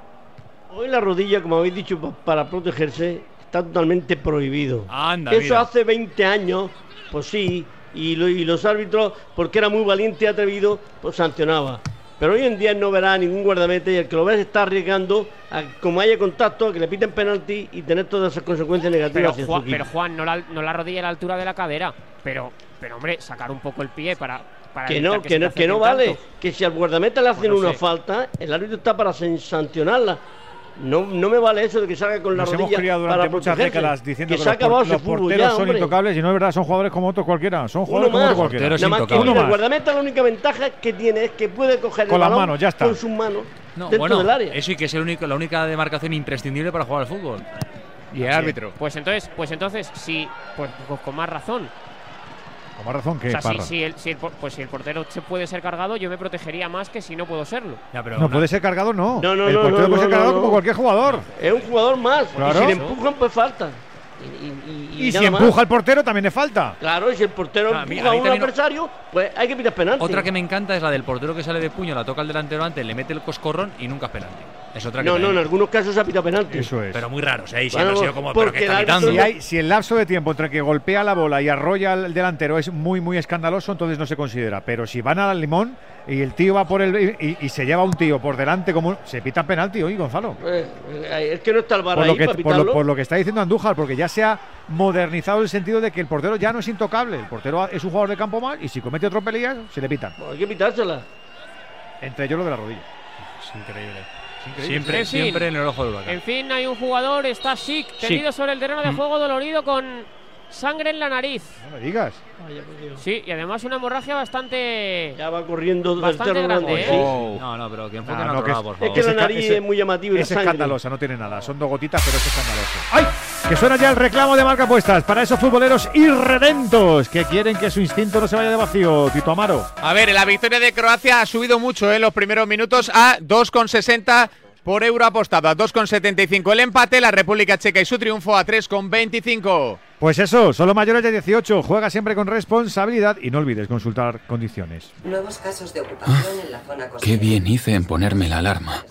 Hoy la rodilla, como habéis dicho, para protegerse está totalmente prohibido. Anda, Eso hace 20 años, pues sí, y, los árbitros, porque era muy valiente y atrevido, pues sancionaba. Pero hoy en día no verá ningún guardameta y el que lo ve se está arriesgando a, como haya contacto, a que le piten penalti y tener todas esas consecuencias negativas. Pero, Juan, pero Juan, no la, no la rodilla a la altura de la cadera. Pero, pero hombre, sacar un poco el pie para, que no, que, no, que no vale. Que si al guardameta le hacen una falta, el árbitro está para sancionarla. No, no me vale eso de que salga con la Nos rodilla hemos criado durante muchas décadas diciendo que, los, porteros son intocables y no es verdad, son jugadores como otros cualquiera. Son jugadores como otros cualquiera. El guardameta la única ventaja que tiene es que puede coger con el las manos, ya está. con sus manos dentro del área. Eso y que es el único, la única demarcación imprescindible para jugar al fútbol. Y el árbitro. Pues entonces, pues entonces, sí, pues, pues con más razón. Con más razón que o sea, si, el, pues si el portero se puede ser cargado, yo me protegería más que si no puedo serlo. no puede ser cargado, no. No, no, el portero puede ser cargado como cualquier jugador. Es un jugador más. Y si le empujan, pues falta. Y, si empuja al portero también le falta. Claro, y si el portero empuja a, un adversario, pues hay que pitar penalti. Otra que me encanta es la del portero que sale de puño, la toca el delantero antes, le mete el coscorrón y nunca es penalti. Es otra que no, no, en algunos casos se ha pitado penalti. Eso es. Pero muy raros, ¿eh? si ha sido como, pero que está si, hay, si el lapso de tiempo entre que golpea la bola y arrolla al delantero es muy, muy escandaloso, entonces no se considera. Pero si van al limón y el tío va por el. y, se lleva un tío por delante, como se pita penalti hoy, Gonzalo. Eh, eh, es que no está el bar por ahí lo que, por lo, que está diciendo Andújar, porque ya se ha modernizado el sentido de que el portero ya no es intocable. El portero es un jugador de campo mal y si comete tropelías, se le pitan. hay que pitársela. Entre ellos lo de la rodilla. Es increíble. Siempre, siempre en el ojo del huracán. En fin, hay un jugador, está Chic, tendido sobre el terreno de mm. juego, dolorido con sangre en la nariz. No me digas. Sí, y además una hemorragia bastante. Ya va corriendo bastante grande, ¿eh? Oh. No, no, pero que enfoque no, que es, por favor. Es que la nariz es muy llamativa. Es escandalosa, no tiene nada. Son dos gotitas, pero es escandaloso. ¡Ay! Que suena ya el reclamo de marca puestas para esos futboleros irredentos que quieren que su instinto no se vaya de vacío. Tito Amaro. A ver, la victoria de Croacia ha subido mucho en ¿eh? los primeros minutos a 2,60 por euro apostado a 2,75 el empate, la República Checa y su triunfo a 3,25. Pues eso, solo mayores de 18, juega siempre con responsabilidad y no olvides consultar condiciones. Nuevos casos de ocupación en la zona Qué bien hice en ponerme la alarma.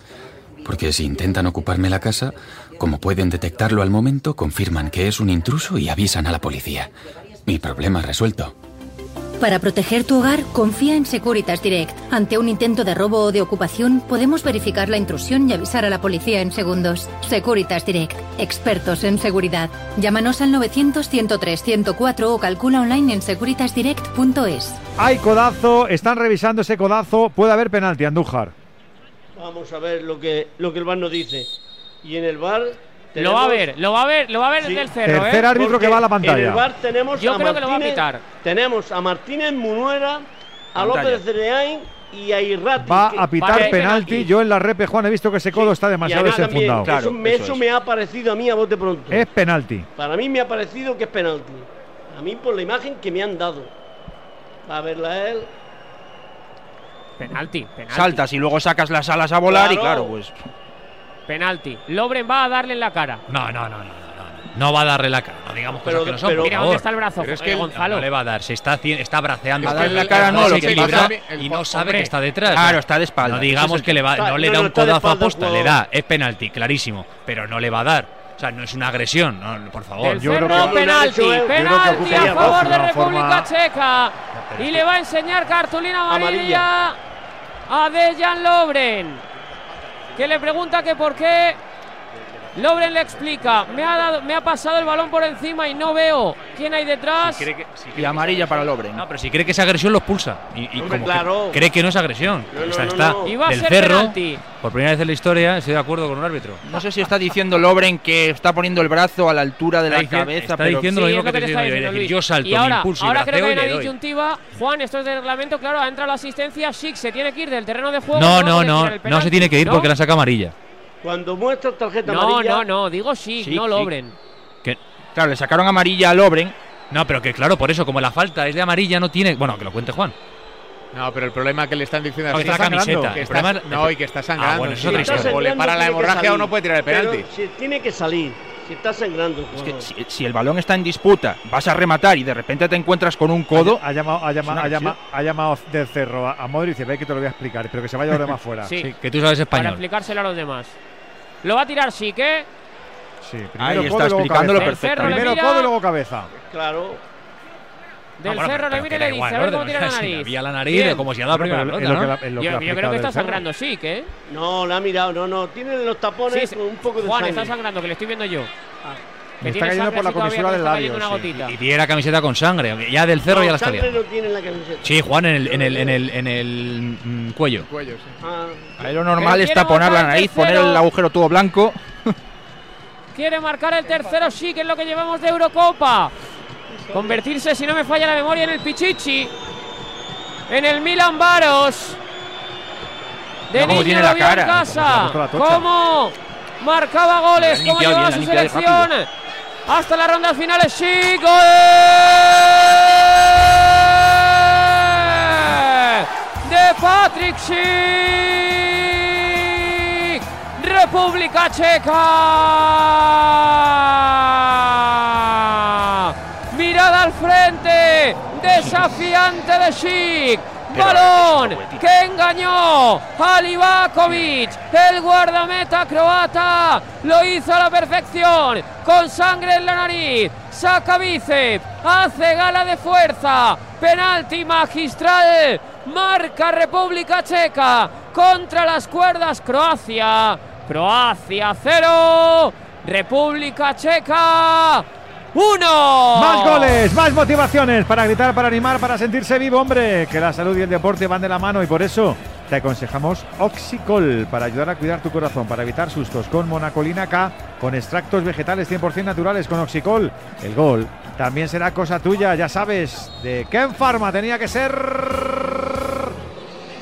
Porque si intentan ocuparme la casa, como pueden detectarlo al momento, confirman que es un intruso y avisan a la policía. Mi problema resuelto. Para proteger tu hogar, confía en Securitas Direct. Ante un intento de robo o de ocupación, podemos verificar la intrusión y avisar a la policía en segundos. Securitas Direct, expertos en seguridad. Llámanos al 900-103-104 o calcula online en securitasdirect.es. Hay codazo, están revisando ese codazo. Puede haber penalti, Andújar. Vamos a ver lo que, lo que el bar nos dice. Y en el bar Lo va a ver, lo va a ver, lo va a ver Sí. el cerro, Tercer ¿eh? árbitro que va a la En el pantalla. bar tenemos Yo a creo que lo va a Martínez- pitar. Tenemos a Martínez Munuera, a Pantalla. López de Cereain y a Irrati. Va a pitar penalti. penalti. Yo en la repe, Juan, he visto que ese codo está demasiado desenfundado. Claro, eso me, eso eso es. me ha parecido a mí a bote pronto. Es penalti. Para mí me ha parecido que es penalti. A mí por la imagen que me han dado. Va a verla él. Penalti, penalti. Saltas y luego sacas las alas a volar y Claro. claro, pues Penalti. Lobren va a darle en la cara. No, no, no, no, no, no. No va a darle la cara. No digamos cosas Pero- que no son. pero- Mira dónde está el brazo, Pero es eh, que Gonzalo. no le va a dar. Se está, está braceando. A está darle la cara no, lo que y no sabe hombre. que está detrás. Claro, está de espalda. No digamos Ese es el- que le va, Está- no le no, da un codazo a espalda el posta, le da. Es penalti, clarísimo. Pero no le va a dar. O sea, no es una agresión. no, por favor. Del yo creo Cerro, que- penalti, penalti a favor de República forma- Checa. Y le va a enseñar cartulina amarilla a Dejan Lobren. Que le pregunta que por qué. Lobren le explica, me ha, dado, me ha pasado el balón por encima y no veo quién hay detrás. Si cree que- si cree y que amarilla para Lobren. No, pero si cree que es agresión, lo expulsa. Y, y Hombre, como que claro. cree que no es agresión. No, no, no, está no. Y va a del ser cerro. penalti. Por primera vez en la historia estoy de acuerdo con un árbitro. No sé si está diciendo Lobren que está poniendo el brazo a la altura de la Está cabeza, está pero diciendo lo mismo es que te te estoy está diciendo yo, decir, yo salto, y me ahora, y ahora creo que hay una disyuntiva. Juan, esto es de reglamento, claro, ha entrado la asistencia. Schick se tiene que ir del terreno de juego. No, no, no, no se tiene que ir porque la saca amarilla. Cuando muestra tarjeta No, amarilla. no, no, digo Schick, Schick, no. Lobren. Que, claro, le sacaron amarilla a Lobren. no, pero que claro, por eso, como la falta es de amarilla, no tiene. Bueno, que lo cuente Juan. No, pero el problema que le están diciendo No, es que está que, camiseta. que El está- problema es- no, y que está sangrando. Ah, bueno, es sí. está historia. O le sangrando, para la hemorragia o salir. no puede tirar el Pero penalti. si tiene que salir. Si está sangrando. Es que si, si el balón está en disputa, vas a rematar y de repente te encuentras con un codo. Ha llamado, ha llamado, ha llamado, ha llamado del cerro a, a Modric y dice: Ve que te lo voy a explicar, pero que se vaya los demás fuera. *laughs* Sí, Sí, que tú sabes para español. explicárselo a los demás. Lo va a tirar Schick, ¿eh? Sí, primero Ahí codo está luego explicándolo perfectamente. Primero codo y luego cabeza. Claro. Del Ah, bueno, Cerro le mira que y le dice, a ver cómo tira Si la nariz. había la nariz, Bien. como si ha dado primera en lo que ¿no? la- en lo Yo, que creo que está sangrando Schick, ¿eh? No, la ha mirado. No, no. Tiene en los tapones Sí, con un poco de Juan, sangre. está sangrando, que le estoy viendo yo. Me Que está cayendo por la comisura que del labio. sí. gotita. Y tiene la camiseta con sangre. Ya del cerro No, ya la está liando. Sí, Juan, en el, en el, en el, en el mm, cuello. Cuello, sí. Ah, Ahí lo normal quiere poner la nariz, poner el agujero todo blanco. Quiere marcar el tercero Schick, es lo que llevamos de Eurocopa. Convertirse, si no me falla la memoria, en el Pichichi. En el Milan Baros. De niño tiene la cara, en casa. Cómo marcaba goles, cómo llevaba bien, su selección. Hasta las rondas finales, Schick. ¡Gol! De Patrick Schick. República Checa. Desafiante de. Pero Balón que engañó a Livakovic, el guardameta croata. Lo hizo a la perfección, con sangre en la nariz. Saca bíceps, hace gala de fuerza. Penalti magistral. Marca República Checa contra las cuerdas Croacia. Croacia 0. República Checa 1. Más goles, más motivaciones para gritar, para animar, para sentirse vivo, hombre. Que la salud y el deporte van de la mano y por eso te aconsejamos Oxicol para ayudar a cuidar tu corazón, para evitar sustos con monacolina K, con extractos vegetales 100% naturales con Oxicol. El gol también será cosa tuya, ya sabes, de Ken Pharma tenía que ser.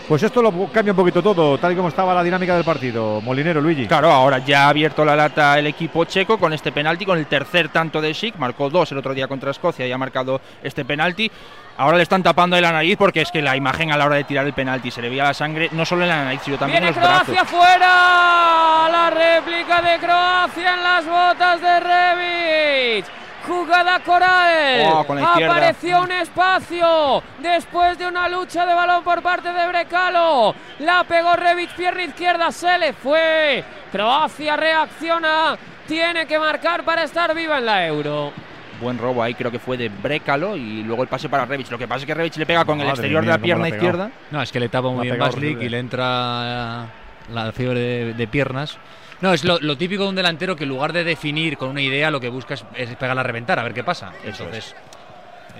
Pues esto lo cambia un poquito todo, tal y como estaba la dinámica del partido. Molinero, Luigi. Claro, ahora ya ha abierto la lata el equipo checo con este penalti, con el tercer tanto de Schick. Marcó dos el otro día contra Escocia y ha marcado este penalti. Ahora le están tapando de la nariz porque es que la imagen a la hora de tirar el penalti se le veía la sangre no solo en la nariz, sino también Viene en los brazos. Croacia fuera. La réplica de Croacia en las botas de Rebic. Jugada coral. Oh, con. Apareció un espacio después de una lucha de balón por parte de Brecalo. La pegó Rebic, pierna izquierda, se le fue. Croacia reacciona. Tiene que marcar para estar viva en la Euro. Buen robo ahí, creo que fue de Brécalo y luego el pase para Rebic. Lo que pasa es que Rebic le pega con el exterior mía, de la pierna la izquierda. No, es que le tapa muy bien Baslik y le entra la fiebre de, de piernas. No, es lo, lo típico de un delantero que en lugar de definir con una idea, lo que busca es, es pegarla a reventar, a ver qué pasa. Eso Entonces,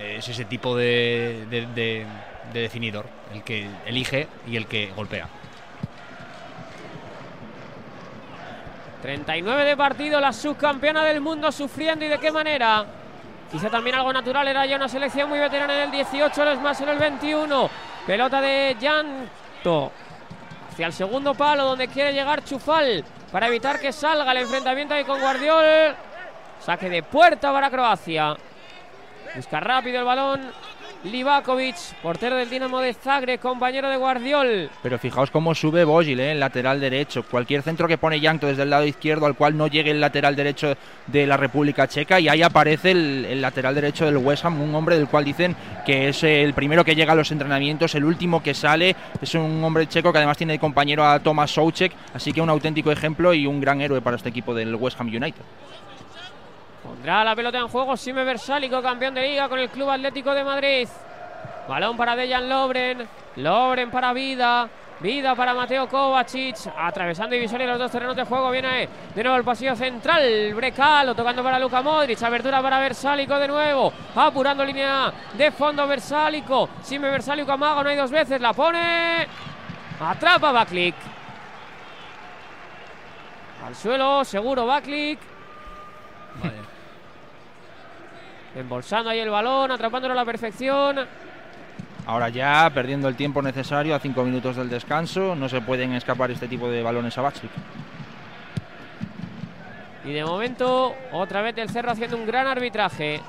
es ese tipo de, de- de- de definidor, el que elige y el que golpea. 39 de partido, la subcampeona del mundo sufriendo y de qué manera. Quizá también algo natural, era ya una selección muy veterana en el 18, los más en el 21. Pelota de Llanto hacia el segundo palo donde quiere llegar Chufal para evitar que salga el enfrentamiento ahí con Guardiol. Saque de puerta para Croacia. Busca rápido el balón Livakovic, portero del Dinamo de Zagreb, compañero de Guardiol. Pero fijaos cómo sube Bogil, ¿eh? el lateral derecho. Cualquier centro que pone Yankto desde el lado izquierdo al cual no llegue el lateral derecho de la República Checa y ahí aparece el, lateral derecho del West Ham, un hombre del cual dicen que es el primero que llega a los entrenamientos, el último que sale. Es un hombre checo que además tiene de compañero a Thomas Soucek, así que un auténtico ejemplo y un gran héroe para este equipo del West Ham United. Pondrá la pelota en juego Sime Versálico, campeón de liga con el Club Atlético de Madrid. Balón para Dejan Lobren. Lobren para Vida. Vida para Mateo Kovacic. Atravesando divisoria los dos terrenos de juego. Viene de nuevo el pasillo central. Brecalo tocando para Luca Modric. Abertura para Versálico de nuevo. Apurando línea de fondo Versálico. Sime Versálico amago. No hay dos veces. La pone. Atrapa Baklik. Al suelo. Seguro Baklik. Embolsando ahí el balón, atrapándolo a la perfección. Ahora ya perdiendo el tiempo necesario a cinco minutos del descanso, no se pueden escapar este tipo de balones a Batsik. Y de momento, otra vez el Cerro haciendo un gran arbitraje.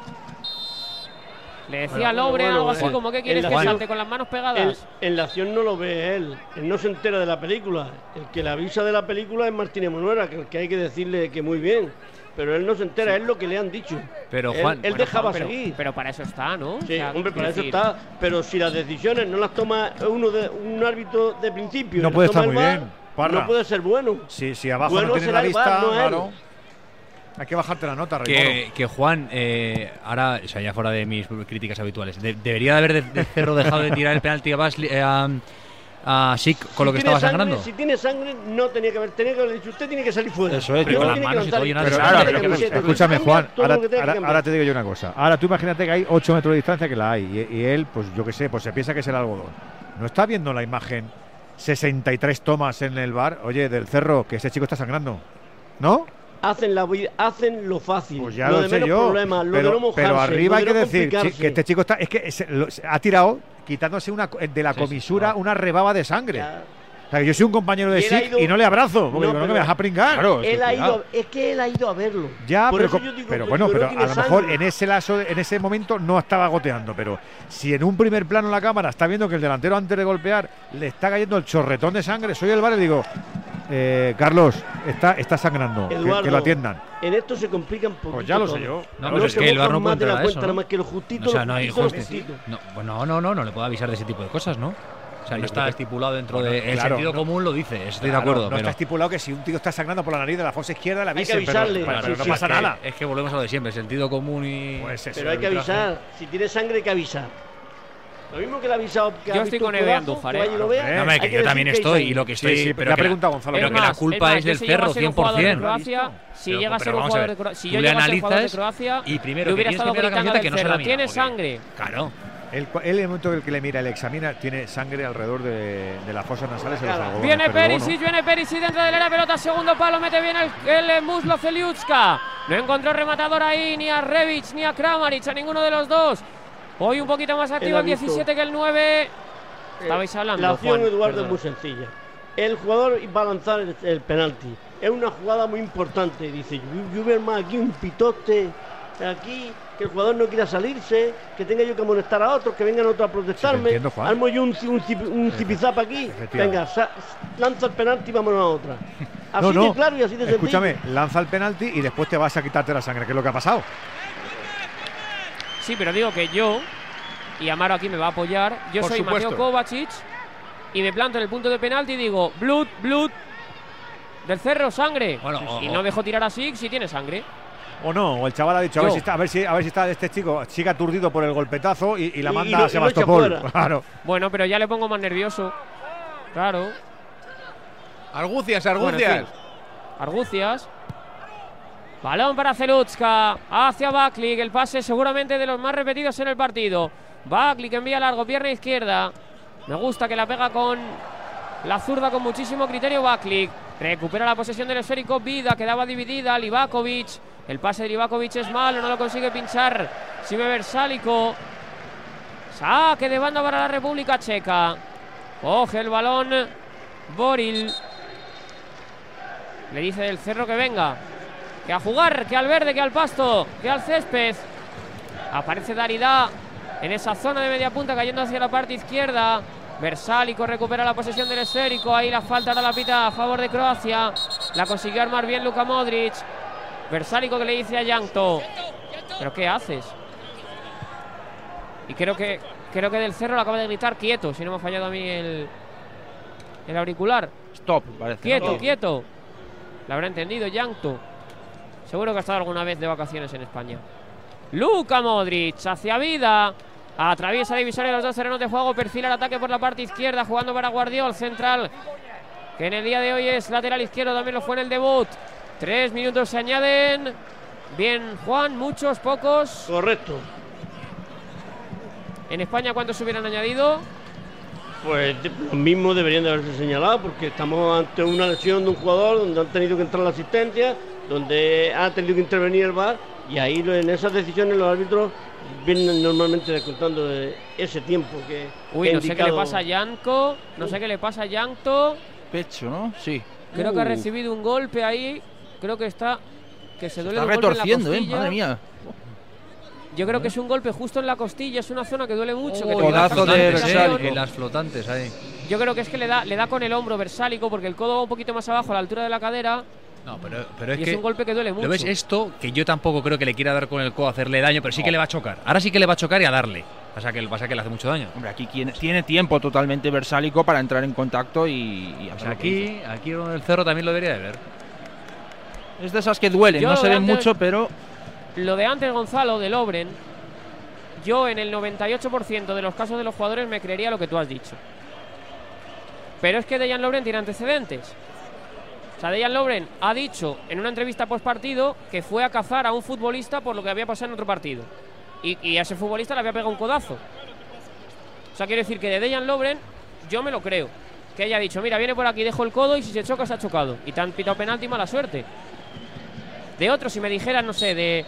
Le decía a Lobre algo así como que quieres que salte con las manos pegadas. en la acción no lo ve él, él no se entera de la película. El que le avisa de la película es Martínez Monuera, que, que hay que decirle que muy bien pero él no se entera, es lo que le han dicho. Pero Juan, él, dejaba seguir. Pero para eso está, ¿no? Sí, hombre, para eso está. Pero si las decisiones no las toma uno de un árbitro de principio, no puede estar muy bien. No puede ser bueno. Sí, si abajo no tiene la vista, claro. Hay que bajarte la nota, que, que Juan, eh, ahora, o sea, ya fuera de mis críticas habituales, debería de haber de, Cerro dejado de tirar el penalti a, Basli, eh, a Sik con lo que estaba sangrando. Si tiene sangre, no tenía que haber, tenía que haber dicho, usted tiene que salir fuera. Eso es, pero con las manos y todo lleno de Escúchame, Juan, ahora, te digo yo una cosa. Ahora tú imagínate que hay 8 metros de distancia que la hay y, él, pues yo qué sé, pues se piensa que es el algodón. ¿No está viendo la imagen 63 tomas en el bar? Oye, del cerro, que ese chico está sangrando. ¿No? hacen la hacen lo fácil. Pues ya lo, sé yo. pero, arriba hay que decir que este chico está, es que ha tirado quitándose una, de la comisura una rebaba de sangre. O sea, yo soy un compañero de SIC y no le abrazo, porque no, me vas a pringar. él ha ido, es que él ha ido a verlo. Ya, pero, pero bueno, pero a lo mejor en ese lazo, en ese momento no estaba goteando, pero si en un primer plano la cámara está viendo que el delantero antes de golpear le está cayendo el chorretón de sangre, soy el bar y digo, eh, Carlos, está, está sangrando, que, lo atiendan. En esto se complican por Pues ya lo sé yo. No, pero es que el bar no puede entrar eso. ¿no? Más que lo justito, o sea, no hay justito. Pues no, no, no, no, le puedo avisar de ese tipo de cosas, ¿no? O sea, no está estipulado dentro del de, sentido común, lo dice, estoy de acuerdo. No está estipulado que si un tío está sangrando por la nariz de la fosa izquierda, le avisen, pero, no pasa nada. Es que volvemos a lo de siempre, sentido común y. Pues pero hay que avisar. Si tiene sangre, hay que avisar. Lo mismo que le ha avisado que Yo estoy con Eve Andújar, ¿eh? No, que, yo también estoy y lo que estoy. Sí, pero, ha preguntado Gonzalo. Pero que la culpa es del cerro, 100%. Si llega a ser un jugador de Croacia, si yo llega a ser jugador de Croacia, y primero hubiera estado que no se Tiene sangre. Claro. El, el momento en el que le mira, le examina, tiene sangre alrededor de, de las fosas nasales. Los viene Perisic, viene Perisic dentro de la pelota, segundo palo, mete bien el, el muslo Celiucka. No encontró rematador ahí, ni a Revic, ni a Kramaric, a ninguno de los dos. Hoy un poquito más activo el 17 que el 9. Estabais hablando. La acción, Eduardo, es muy sencilla. El jugador va a lanzar el, penalti. Es una jugada muy importante. Dice más aquí un pitote. Aquí que el jugador no quiera salirse, que tenga yo que molestar a otros, que vengan otros a protestarme. Sí, Armo yo un, un, zipizap aquí. Venga, lanza el penalti y vámonos a otra. Así de claro y así de Escúchame, lanza el penalti y después te vas a quitarte la sangre, que es lo que ha pasado. Sí, pero digo que yo, y Amaro aquí me va a apoyar, yo soy Mateo Kovacic y me planto en el punto de penalti y digo, blood, blood, del cerro, sangre. y no dejo tirar así si tiene sangre. O no, o el chaval ha dicho, a ver, si está, a ver si, a ver si está este chico, sigue aturdido por el golpetazo y, la manda a Sebastopol. *laughs* Claro. Bueno, pero ya le pongo más nervioso. Claro. Argucias, argucias. argucias. Balón para Zelutska hacia Baklik. El pase seguramente de los más repetidos en el partido. Baklik envía largo, pierna izquierda. Me gusta que la pega con la zurda con muchísimo criterio Baklik. Recupera la posesión del esférico. Vida quedaba dividida. Livakovic. El pase de Livakovic es malo. No lo consigue pinchar. Sime Versálico. Saque de banda para la República Checa. Coge el balón. Boril. Le dice del cerro que venga. Que a jugar, que al verde, que al pasto, que al césped. Aparece Darida en esa zona de media punta cayendo hacia la parte izquierda. Versálico recupera la posesión del esférico. Ahí la falta ahora la pita a favor de Croacia. La consiguió armar bien Luka Modric. Versálico que le dice a Yankto. ¿Pero qué haces? Y creo que creo que del cerro lo acaba de gritar quieto, si no me ha fallado a mí el, el auricular. Stop, parece. Quieto, quieto. La habrá entendido Yankto. Seguro que ha estado alguna vez de vacaciones en España. Luka Modric hacia vida. Atraviesa divisoria los dos terrenos de juego. Perfila el ataque por la parte izquierda. Jugando para Guardiol, central. Que en el día de hoy es lateral izquierdo. También lo fue en el debut. Tres minutos se añaden. Bien, Juan, muchos, pocos. Correcto. En España, ¿cuántos se hubieran añadido? Pues los mismos deberían de haberse señalado porque estamos ante una lesión de un jugador donde han tenido que entrar la asistencia, donde ha tenido que intervenir el VAR y ahí en esas decisiones los árbitros vienen normalmente descontando ese tiempo que. Uy, no sé qué le pasa a Yanko, no sé qué le pasa a Yanto. Pecho, ¿no? Sí. Creo que ha recibido un golpe ahí. Creo que está. Que se duele está retorciendo, eh, madre mía. Yo creo que es un golpe justo en la costilla, es una zona que duele mucho. Oh, que de Versálico. En las flotantes ahí. Yo creo que es que le da, le da con el hombro Versálico porque el codo va un poquito más abajo a la altura de la cadera. No, pero, pero es y que es un golpe que duele mucho. ¿Lo ves esto? Que yo tampoco creo que le quiera dar con el codo a hacerle daño, pero sí que le va a chocar. Ahora sí que le va a chocar y a darle. Pasa que, pasa que le hace mucho daño. Hombre, aquí tiene, tiene tiempo totalmente Versálico para entrar en contacto y, y pues aquí, aquí el cerro también lo debería de ver. Es de esas que duelen, no se ven mucho, pero. Lo de antes, Gonzalo, del Obren, yo en el 98% de los casos de los jugadores me creería lo que tú has dicho. Pero es que Dejan Lobren tiene antecedentes. Dejan Lobren ha dicho en una entrevista post partido que fue a cazar a un futbolista por lo que había pasado en otro partido. Y, a ese futbolista le había pegado un codazo. O sea, quiero decir que de Dejan Lobren yo me lo creo. Que haya dicho, mira, viene por aquí, dejo el codo y si se choca, se ha chocado. Y te han pitado penalti, mala suerte. De otro, si me dijeran, no sé, de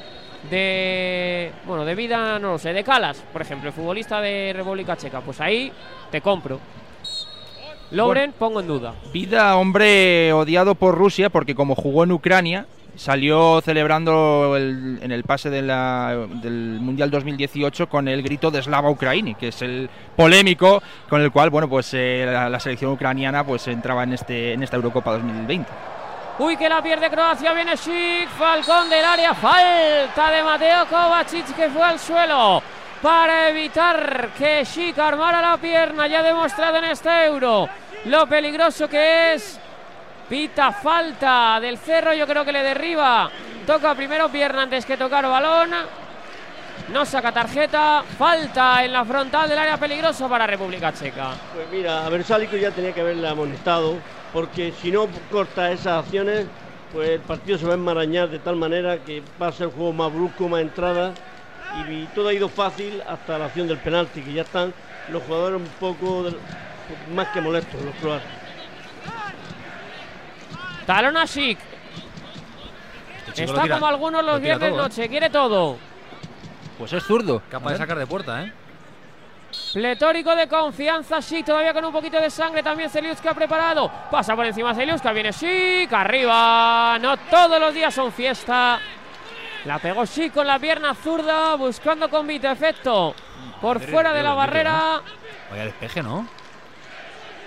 de bueno de vida no lo sé de Calas por ejemplo el futbolista de República Checa pues ahí te compro Lobren pongo en duda vida hombre odiado por Rusia porque como jugó en Ucrania salió celebrando en el pase de del Mundial 2018 con el grito de Slava Ukraini, que es el polémico con el cual bueno pues eh, la, la, selección ucraniana pues entraba en este en esta Eurocopa 2020. Uy, que la pierde Croacia. Viene Schick. Falcón del área. Falta de Mateo Kovacic que fue al suelo para evitar que Schick armara la pierna. Ya demostrado en este euro lo peligroso que es. Pita falta del cerro. Yo creo que le derriba. Toca primero pierna antes que tocar balón. No saca tarjeta. Falta en la frontal del área peligroso para República Checa. Pues mira, a Versálico ya tenía que haberle amonestado porque si no corta esas acciones, pues el partido se va a enmarañar de tal manera que va a ser el juego más brusco, más entrada y, todo ha ido fácil hasta la acción del penalti, que ya están los jugadores un poco más que molestos, los croatas. Talón a Este Está como algunos los viernes ¿eh? noche, quiere todo. Pues es zurdo. Capaz de sacar de puerta, ¿eh? Pletórico de confianza, sí, todavía con un poquito de sangre también Zeliuska ha preparado. Pasa por encima Zeliuska, viene Schick, arriba. No todos los días son fiesta. La pegó Schick con la pierna zurda, buscando con efecto. Por fuera de la barrera. Vaya despeje, ¿no?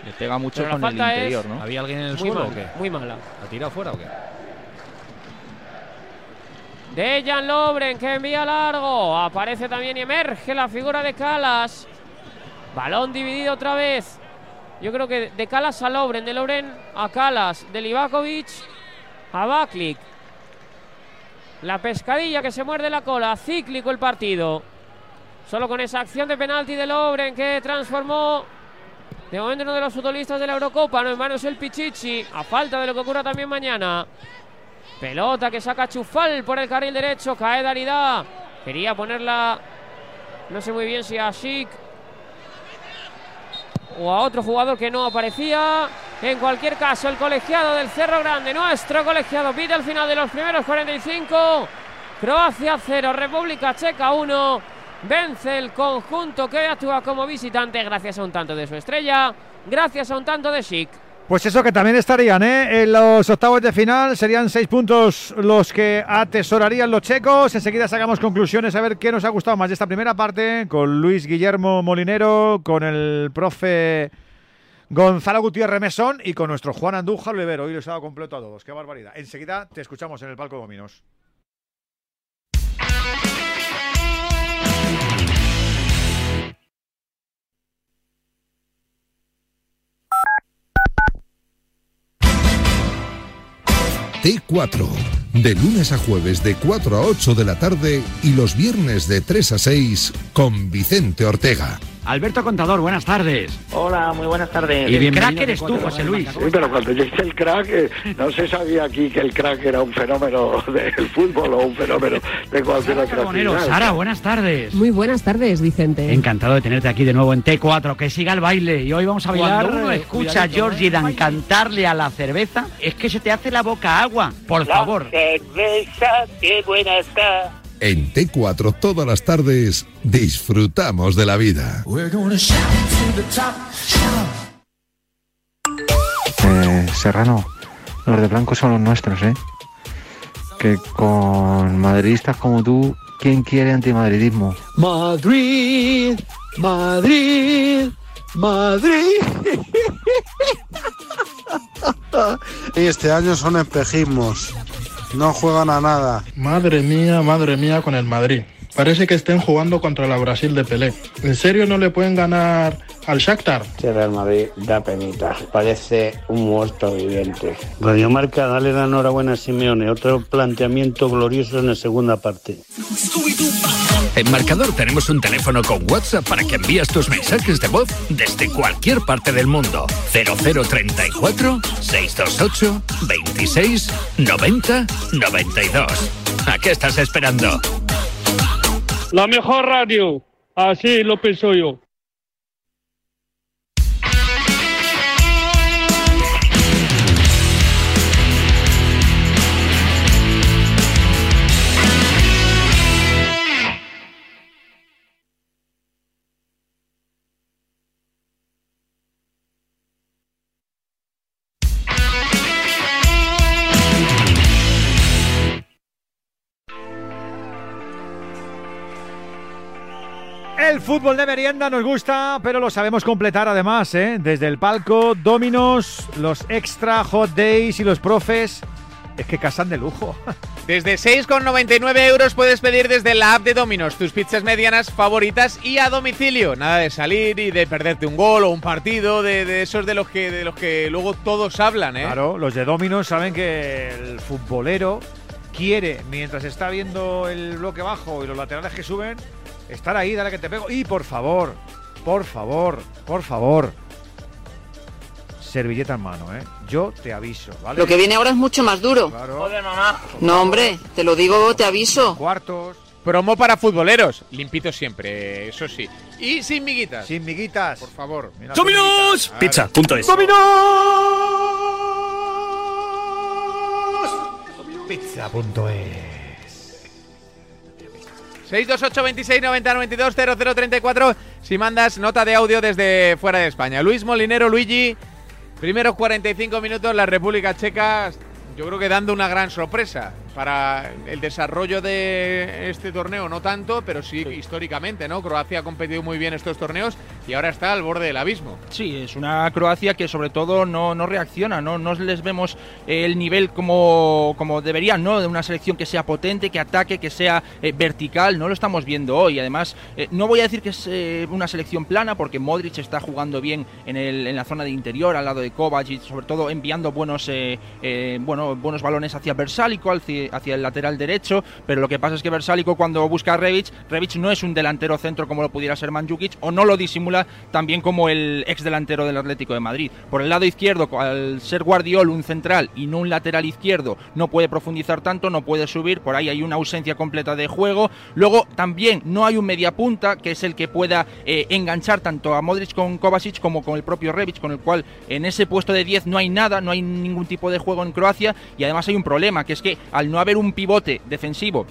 Le pega mucho con el interior, ¿no? ¿Había alguien en el suelo o qué? Muy mala. ¿Ha tirado fuera o qué? Dejan Lobren que envía largo. Aparece también y emerge la figura de Calas. Balón dividido otra vez. Yo creo que de Calas a Lobren, de Lobren a Calas, de Livakovic a Baklik. La pescadilla que se muerde la cola, cíclico el partido. Solo con esa acción de penalti de Lobren que transformó de momento uno de los futbolistas de la Eurocopa, no en manos el Pichichi, a falta de lo que ocurra también mañana. Pelota que saca Chufal por el carril derecho, cae Darida. Quería ponerla, no sé muy bien si a Chic o a otro jugador que no aparecía. En cualquier caso, el colegiado del Cerro Grande, nuestro colegiado, pide el final de los primeros 45. Croacia 0, República Checa 1. Vence el conjunto que actúa como visitante gracias a un tanto de su estrella, gracias a un tanto de Chic. Pues eso que también estarían ¿eh? en los octavos de final, serían seis puntos los que atesorarían los checos. Enseguida sacamos conclusiones a ver qué nos ha gustado más de esta primera parte con Luis Guillermo Molinero, con el profe Gonzalo Gutiérrez Mesón y con nuestro Juan Andújar Olivero. Hoy lo he dado completo a todos. Qué barbaridad. Enseguida te escuchamos en el palco Dominos. T4, de lunes a jueves de 4 a 8 de la tarde y los viernes de 3 a 6 con Vicente Ortega. Alberto Contador, buenas tardes. Hola, muy buenas tardes. Y el crack eres tú, José Luis. Sí, pero cuando yo hice el crack, eh, no se sabía aquí que el crack era un fenómeno *laughs* del fútbol o un fenómeno de cualquier otra actividad. Sara, buenas tardes. Muy buenas tardes, Vicente. Encantado de tenerte aquí de nuevo en T4, que siga el baile. Y hoy vamos a bailar. Cuando uno escucha a Georgie Dan cantarle a la cerveza, es que se te hace la boca agua. Por favor. cerveza, qué buena está. En T4 todas las tardes disfrutamos de la vida. Eh, Serrano, los de blanco son los nuestros, ¿eh? Que con madridistas como tú, ¿quién quiere antimadridismo? Madrid, Madrid, Madrid. *laughs* y este año son espejismos. No juegan a nada. Madre mía, madre mía con el Madrid. Parece que estén jugando contra la Brasil de Pelé. ¿En serio no le pueden ganar al Shakhtar? El Real Madrid da penita. Parece un muerto viviente. Radio Marca, dale la enhorabuena a Simeone. Otro planteamiento glorioso en la segunda parte. En Marcador tenemos un teléfono con WhatsApp para que envíes tus mensajes de voz desde cualquier parte del mundo. 0034 628 26 90 92. ¿A qué estás esperando? La mejor radio. Así lo pienso yo. Fútbol de merienda nos gusta, pero lo sabemos completar además, ¿eh? Desde el palco, Dominos, los extra hot days y los profes. Es que casan de lujo. *laughs* Desde 6,99 euros puedes pedir desde la app de Dominos tus pizzas medianas favoritas y a domicilio. Nada de salir y de perderte un gol o un partido, de, de esos de los que de los que luego todos hablan, ¿eh? Claro, los de Dominos saben que el futbolero quiere, mientras está viendo el bloque bajo y los laterales que suben, estar ahí, dale que te pego. Y por favor, por favor, por favor, servilleta en mano, ¿eh? Yo te aviso, ¿vale? Lo que viene ahora es mucho más duro. Joder, mamá. No, hombre, te lo digo, te aviso. Cuartos. Promo para futboleros. Limpito siempre, eso sí. Y sin miguitas. Sin miguitas. Por favor. ¡Dominos! Pizza.es. Pizza.es. 628 26 90 92 0034 si mandas nota de audio desde fuera de España. Luis Molinero, Luigi, primeros 45 minutos, la República Checa, yo creo que dando una gran sorpresa para el desarrollo de este torneo, no tanto, pero sí, históricamente, ¿no? Croacia ha competido muy bien estos torneos y ahora está al borde del abismo. Sí, es una Croacia que sobre todo no, no reacciona, ¿no? no les vemos el nivel como, como deberían, ¿no? De una selección que sea potente, que ataque, que sea eh, vertical, no lo estamos viendo hoy. Además, eh, no voy a decir que es eh, una selección plana, porque Modric está jugando bien en, el, en la zona de interior, al lado de Kovacic, sobre todo enviando buenos, eh, eh, bueno, buenos balones hacia Versálico, hacia hacia, el lateral derecho, pero lo que pasa es que Versálico cuando busca a Rebic, Rebic no es un delantero centro como lo pudiera ser Manjukic o no lo disimula también como el ex delantero del Atlético de Madrid. Por el lado izquierdo, al ser Guardiol un central y no un lateral izquierdo, no puede profundizar tanto, no puede subir, por ahí hay una ausencia completa de juego. Luego también no hay un mediapunta que es el que pueda eh, enganchar tanto a Modric con Kovacic como con el propio Rebic, con el cual en ese puesto de 10 no hay nada, no hay ningún tipo de juego en Croacia y además hay un problema, que es que al no haber un pivote defensivo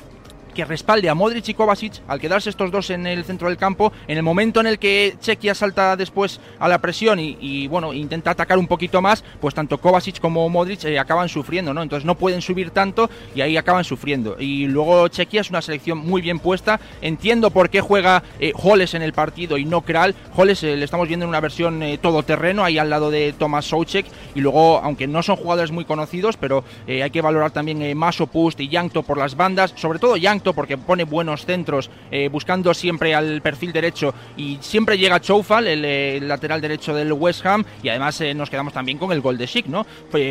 que respalde a Modric y Kovacic al quedarse estos dos en el centro del campo. En el momento en el que Chequia salta después a la presión y, bueno intenta atacar un poquito más, pues tanto Kovacic como Modric eh, acaban sufriendo, ¿no? Entonces no pueden subir tanto y ahí acaban sufriendo. Y luego Chequia es una selección muy bien puesta. Entiendo por qué juega eh, Holes en el partido y no Kral. Holes eh, le estamos viendo en una versión todoterreno ahí al lado de Thomas Soucek y luego aunque no son jugadores muy conocidos, pero hay que valorar también Maso Pust y Yankto por las bandas, sobre todo Yankto porque pone buenos centros, eh, buscando siempre al perfil derecho y siempre llega Choufal, el, lateral derecho del West Ham, y además eh, nos quedamos también con el gol de Schick, ¿no?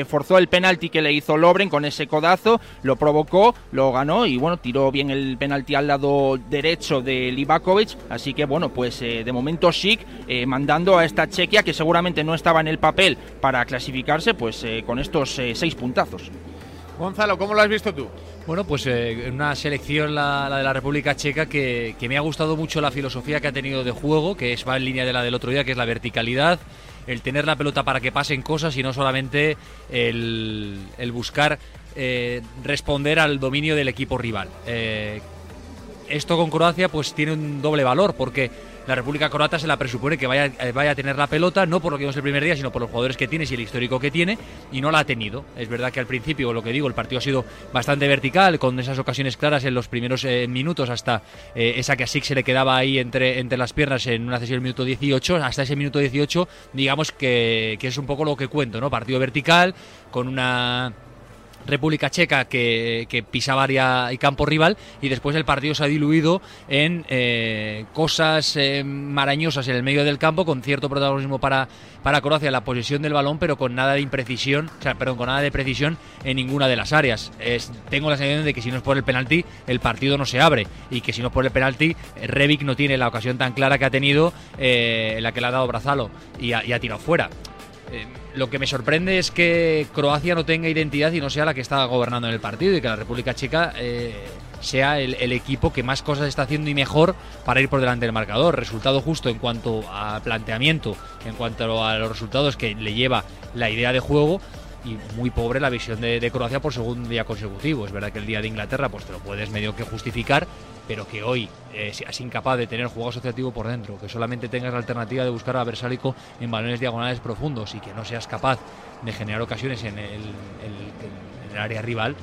forzó el penalti que le hizo Lobren con ese codazo, lo provocó, lo ganó y bueno, tiró bien el penalti al lado derecho de Livakovic, así que bueno, pues eh, de momento Schick mandando a esta Chequia que seguramente no estaba en el papel para clasificarse, pues con estos seis puntazos. Gonzalo, ¿cómo lo has visto tú? Bueno, pues eh, una selección, la, de la República Checa, que, me ha gustado mucho la filosofía que ha tenido de juego, que es, va en línea de la del otro día, que es la verticalidad, el tener la pelota para que pasen cosas y no solamente el, buscar eh, responder al dominio del equipo rival. Eh, esto con Croacia pues tiene un doble valor, porque la República Croata se la presupone que vaya, eh, vaya a tener la pelota, no por lo que vimos el primer día, sino por los jugadores que tiene y el histórico que tiene, y no la ha tenido. Es verdad que al principio, lo que digo, el partido ha sido bastante vertical, con esas ocasiones claras en los primeros eh, minutos, hasta eh, esa que a Six se le quedaba ahí entre, las piernas en una sesión del minuto 18, hasta ese minuto 18, digamos que, que es un poco lo que cuento, ¿no? Partido vertical, con una República Checa que, pisaba área y campo rival y después el partido se ha diluido en eh, cosas eh, marañosas en el medio del campo con cierto protagonismo para, para Croacia la posesión del balón pero con nada de imprecisión, o sea, perdón, con nada de precisión en ninguna de las áreas. tengo la sensación de que si no es por el penalti el partido no se abre y que si no es por el penalti Revic no tiene la ocasión tan clara que ha tenido eh, la que le ha dado Brazalo y ha tirado fuera. Eh, lo que me sorprende es que Croacia no tenga identidad y no sea la que está gobernando en el partido y que la República Checa eh, sea el, equipo que más cosas está haciendo y mejor para ir por delante del marcador. Resultado justo en cuanto a planteamiento, en cuanto a los resultados que le lleva la idea de juego y muy pobre la visión de, de Croacia por segundo día consecutivo. Es verdad que el día de Inglaterra pues te lo puedes medio que justificar, pero que hoy eh, seas incapaz de tener juego asociativo por dentro, que solamente tengas la alternativa de buscar a Versálico en balones diagonales profundos y que no seas capaz de generar ocasiones en el, área rival,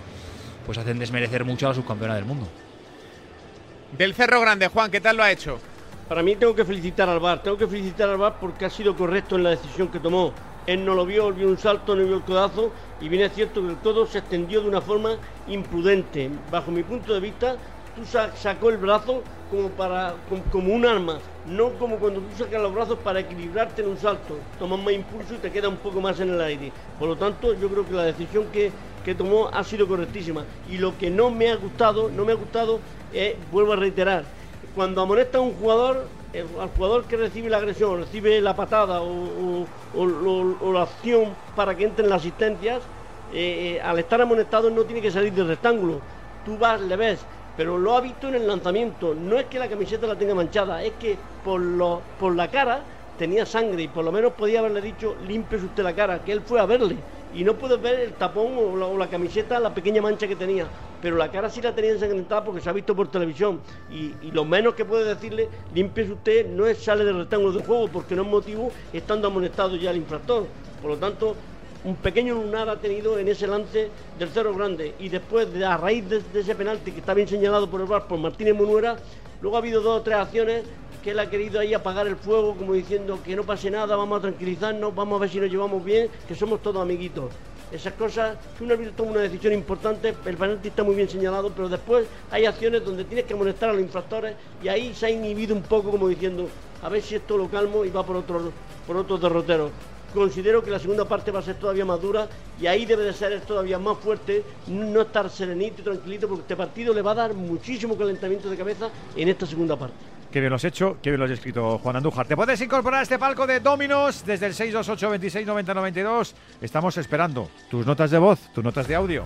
pues hacen desmerecer mucho a la subcampeona del mundo. Del Cerro Grande, Juan, ¿qué tal lo ha hecho? Para mí tengo que felicitar al VAR, tengo que felicitar al VAR porque ha sido correcto en la decisión que tomó. Él no lo vio, vio un salto, no vio el codazo y bien es cierto que el codo se extendió de una forma imprudente. Bajo mi punto de vista, tú sacó el brazo como para como, un arma, no como cuando tú sacas los brazos para equilibrarte en un salto, tomas más impulso y te queda un poco más en el aire. Por lo tanto, yo creo que la decisión que, tomó ha sido correctísima. Y lo que no me ha gustado, no me ha gustado, es, vuelvo a reiterar, cuando amonesta a un jugador, al jugador que recibe la agresión, recibe la patada o, la acción para que entren las asistencias, eh, eh, al estar amonestado no tiene que salir del rectángulo. Tú vas, le ves, pero lo ha visto en el lanzamiento. No es que la camiseta la tenga manchada, es que por, por la cara tenía sangre y por lo menos podía haberle dicho límpiese usted la cara, que él fue a verle y no puede ver el tapón o la, camiseta, la pequeña mancha que tenía, pero la cara sí la tenía ensangrentada porque se ha visto por televisión. Y, lo menos que puede decirle límpiese usted no es sale del rectángulo del juego porque no es motivo estando amonestado ya el infractor. Por lo tanto, un pequeño lunar ha tenido en ese lance del Cerro Grande. Y después de, a raíz de, ese penalti que está bien señalado por el bar por Martínez Monuera, luego ha habido dos o tres acciones que él ha querido ahí apagar el fuego como diciendo que no pase nada, vamos a tranquilizarnos, vamos a ver si nos llevamos bien, que somos todos amiguitos. Esas cosas, si un árbitro toma una decisión importante, el penalti está muy bien señalado, pero después hay acciones donde tienes que amonestar a los infractores y ahí se ha inhibido un poco como diciendo, a ver si esto lo calmo y va por otro, por otro derrotero considero que la segunda parte va a ser todavía más dura y ahí debe de ser todavía más fuerte, no estar serenito y tranquilito porque este partido le va a dar muchísimo calentamiento de cabeza en esta segunda parte. Qué bien lo has hecho, qué bien lo has escrito Juan Andújar. Te puedes incorporar a este palco de Dominos desde el 628 26 90 92. Estamos esperando tus notas de voz, tus notas de audio.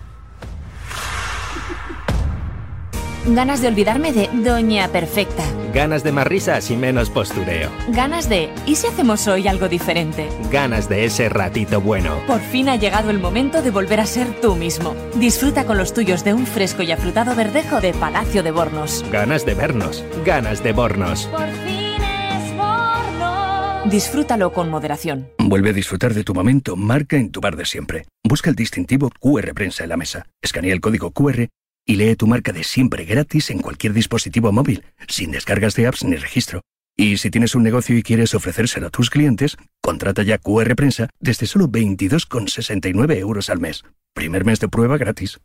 Ganas de olvidarme de Doña Perfecta. Ganas de más risas y menos postureo. Ganas de ¿y si hacemos hoy algo diferente? Ganas de ese ratito bueno. Por fin ha llegado el momento de volver a ser tú mismo. Disfruta con los tuyos de un fresco y afrutado verdejo de Palacio de Bornos. Ganas de vernos. Ganas de Bornos. Por fin es Bornos. Disfrútalo con moderación. Vuelve a disfrutar de tu momento, marca en tu bar de siempre. Busca el distintivo QR Prensa en la mesa. Escanea el código QR y lee tu marca de siempre gratis en cualquier dispositivo móvil, sin descargas de apps ni registro. Y si tienes un negocio y quieres ofrecérselo a tus clientes, contrata ya QR Prensa desde solo 22,69 euros al mes. Primer mes de prueba gratis.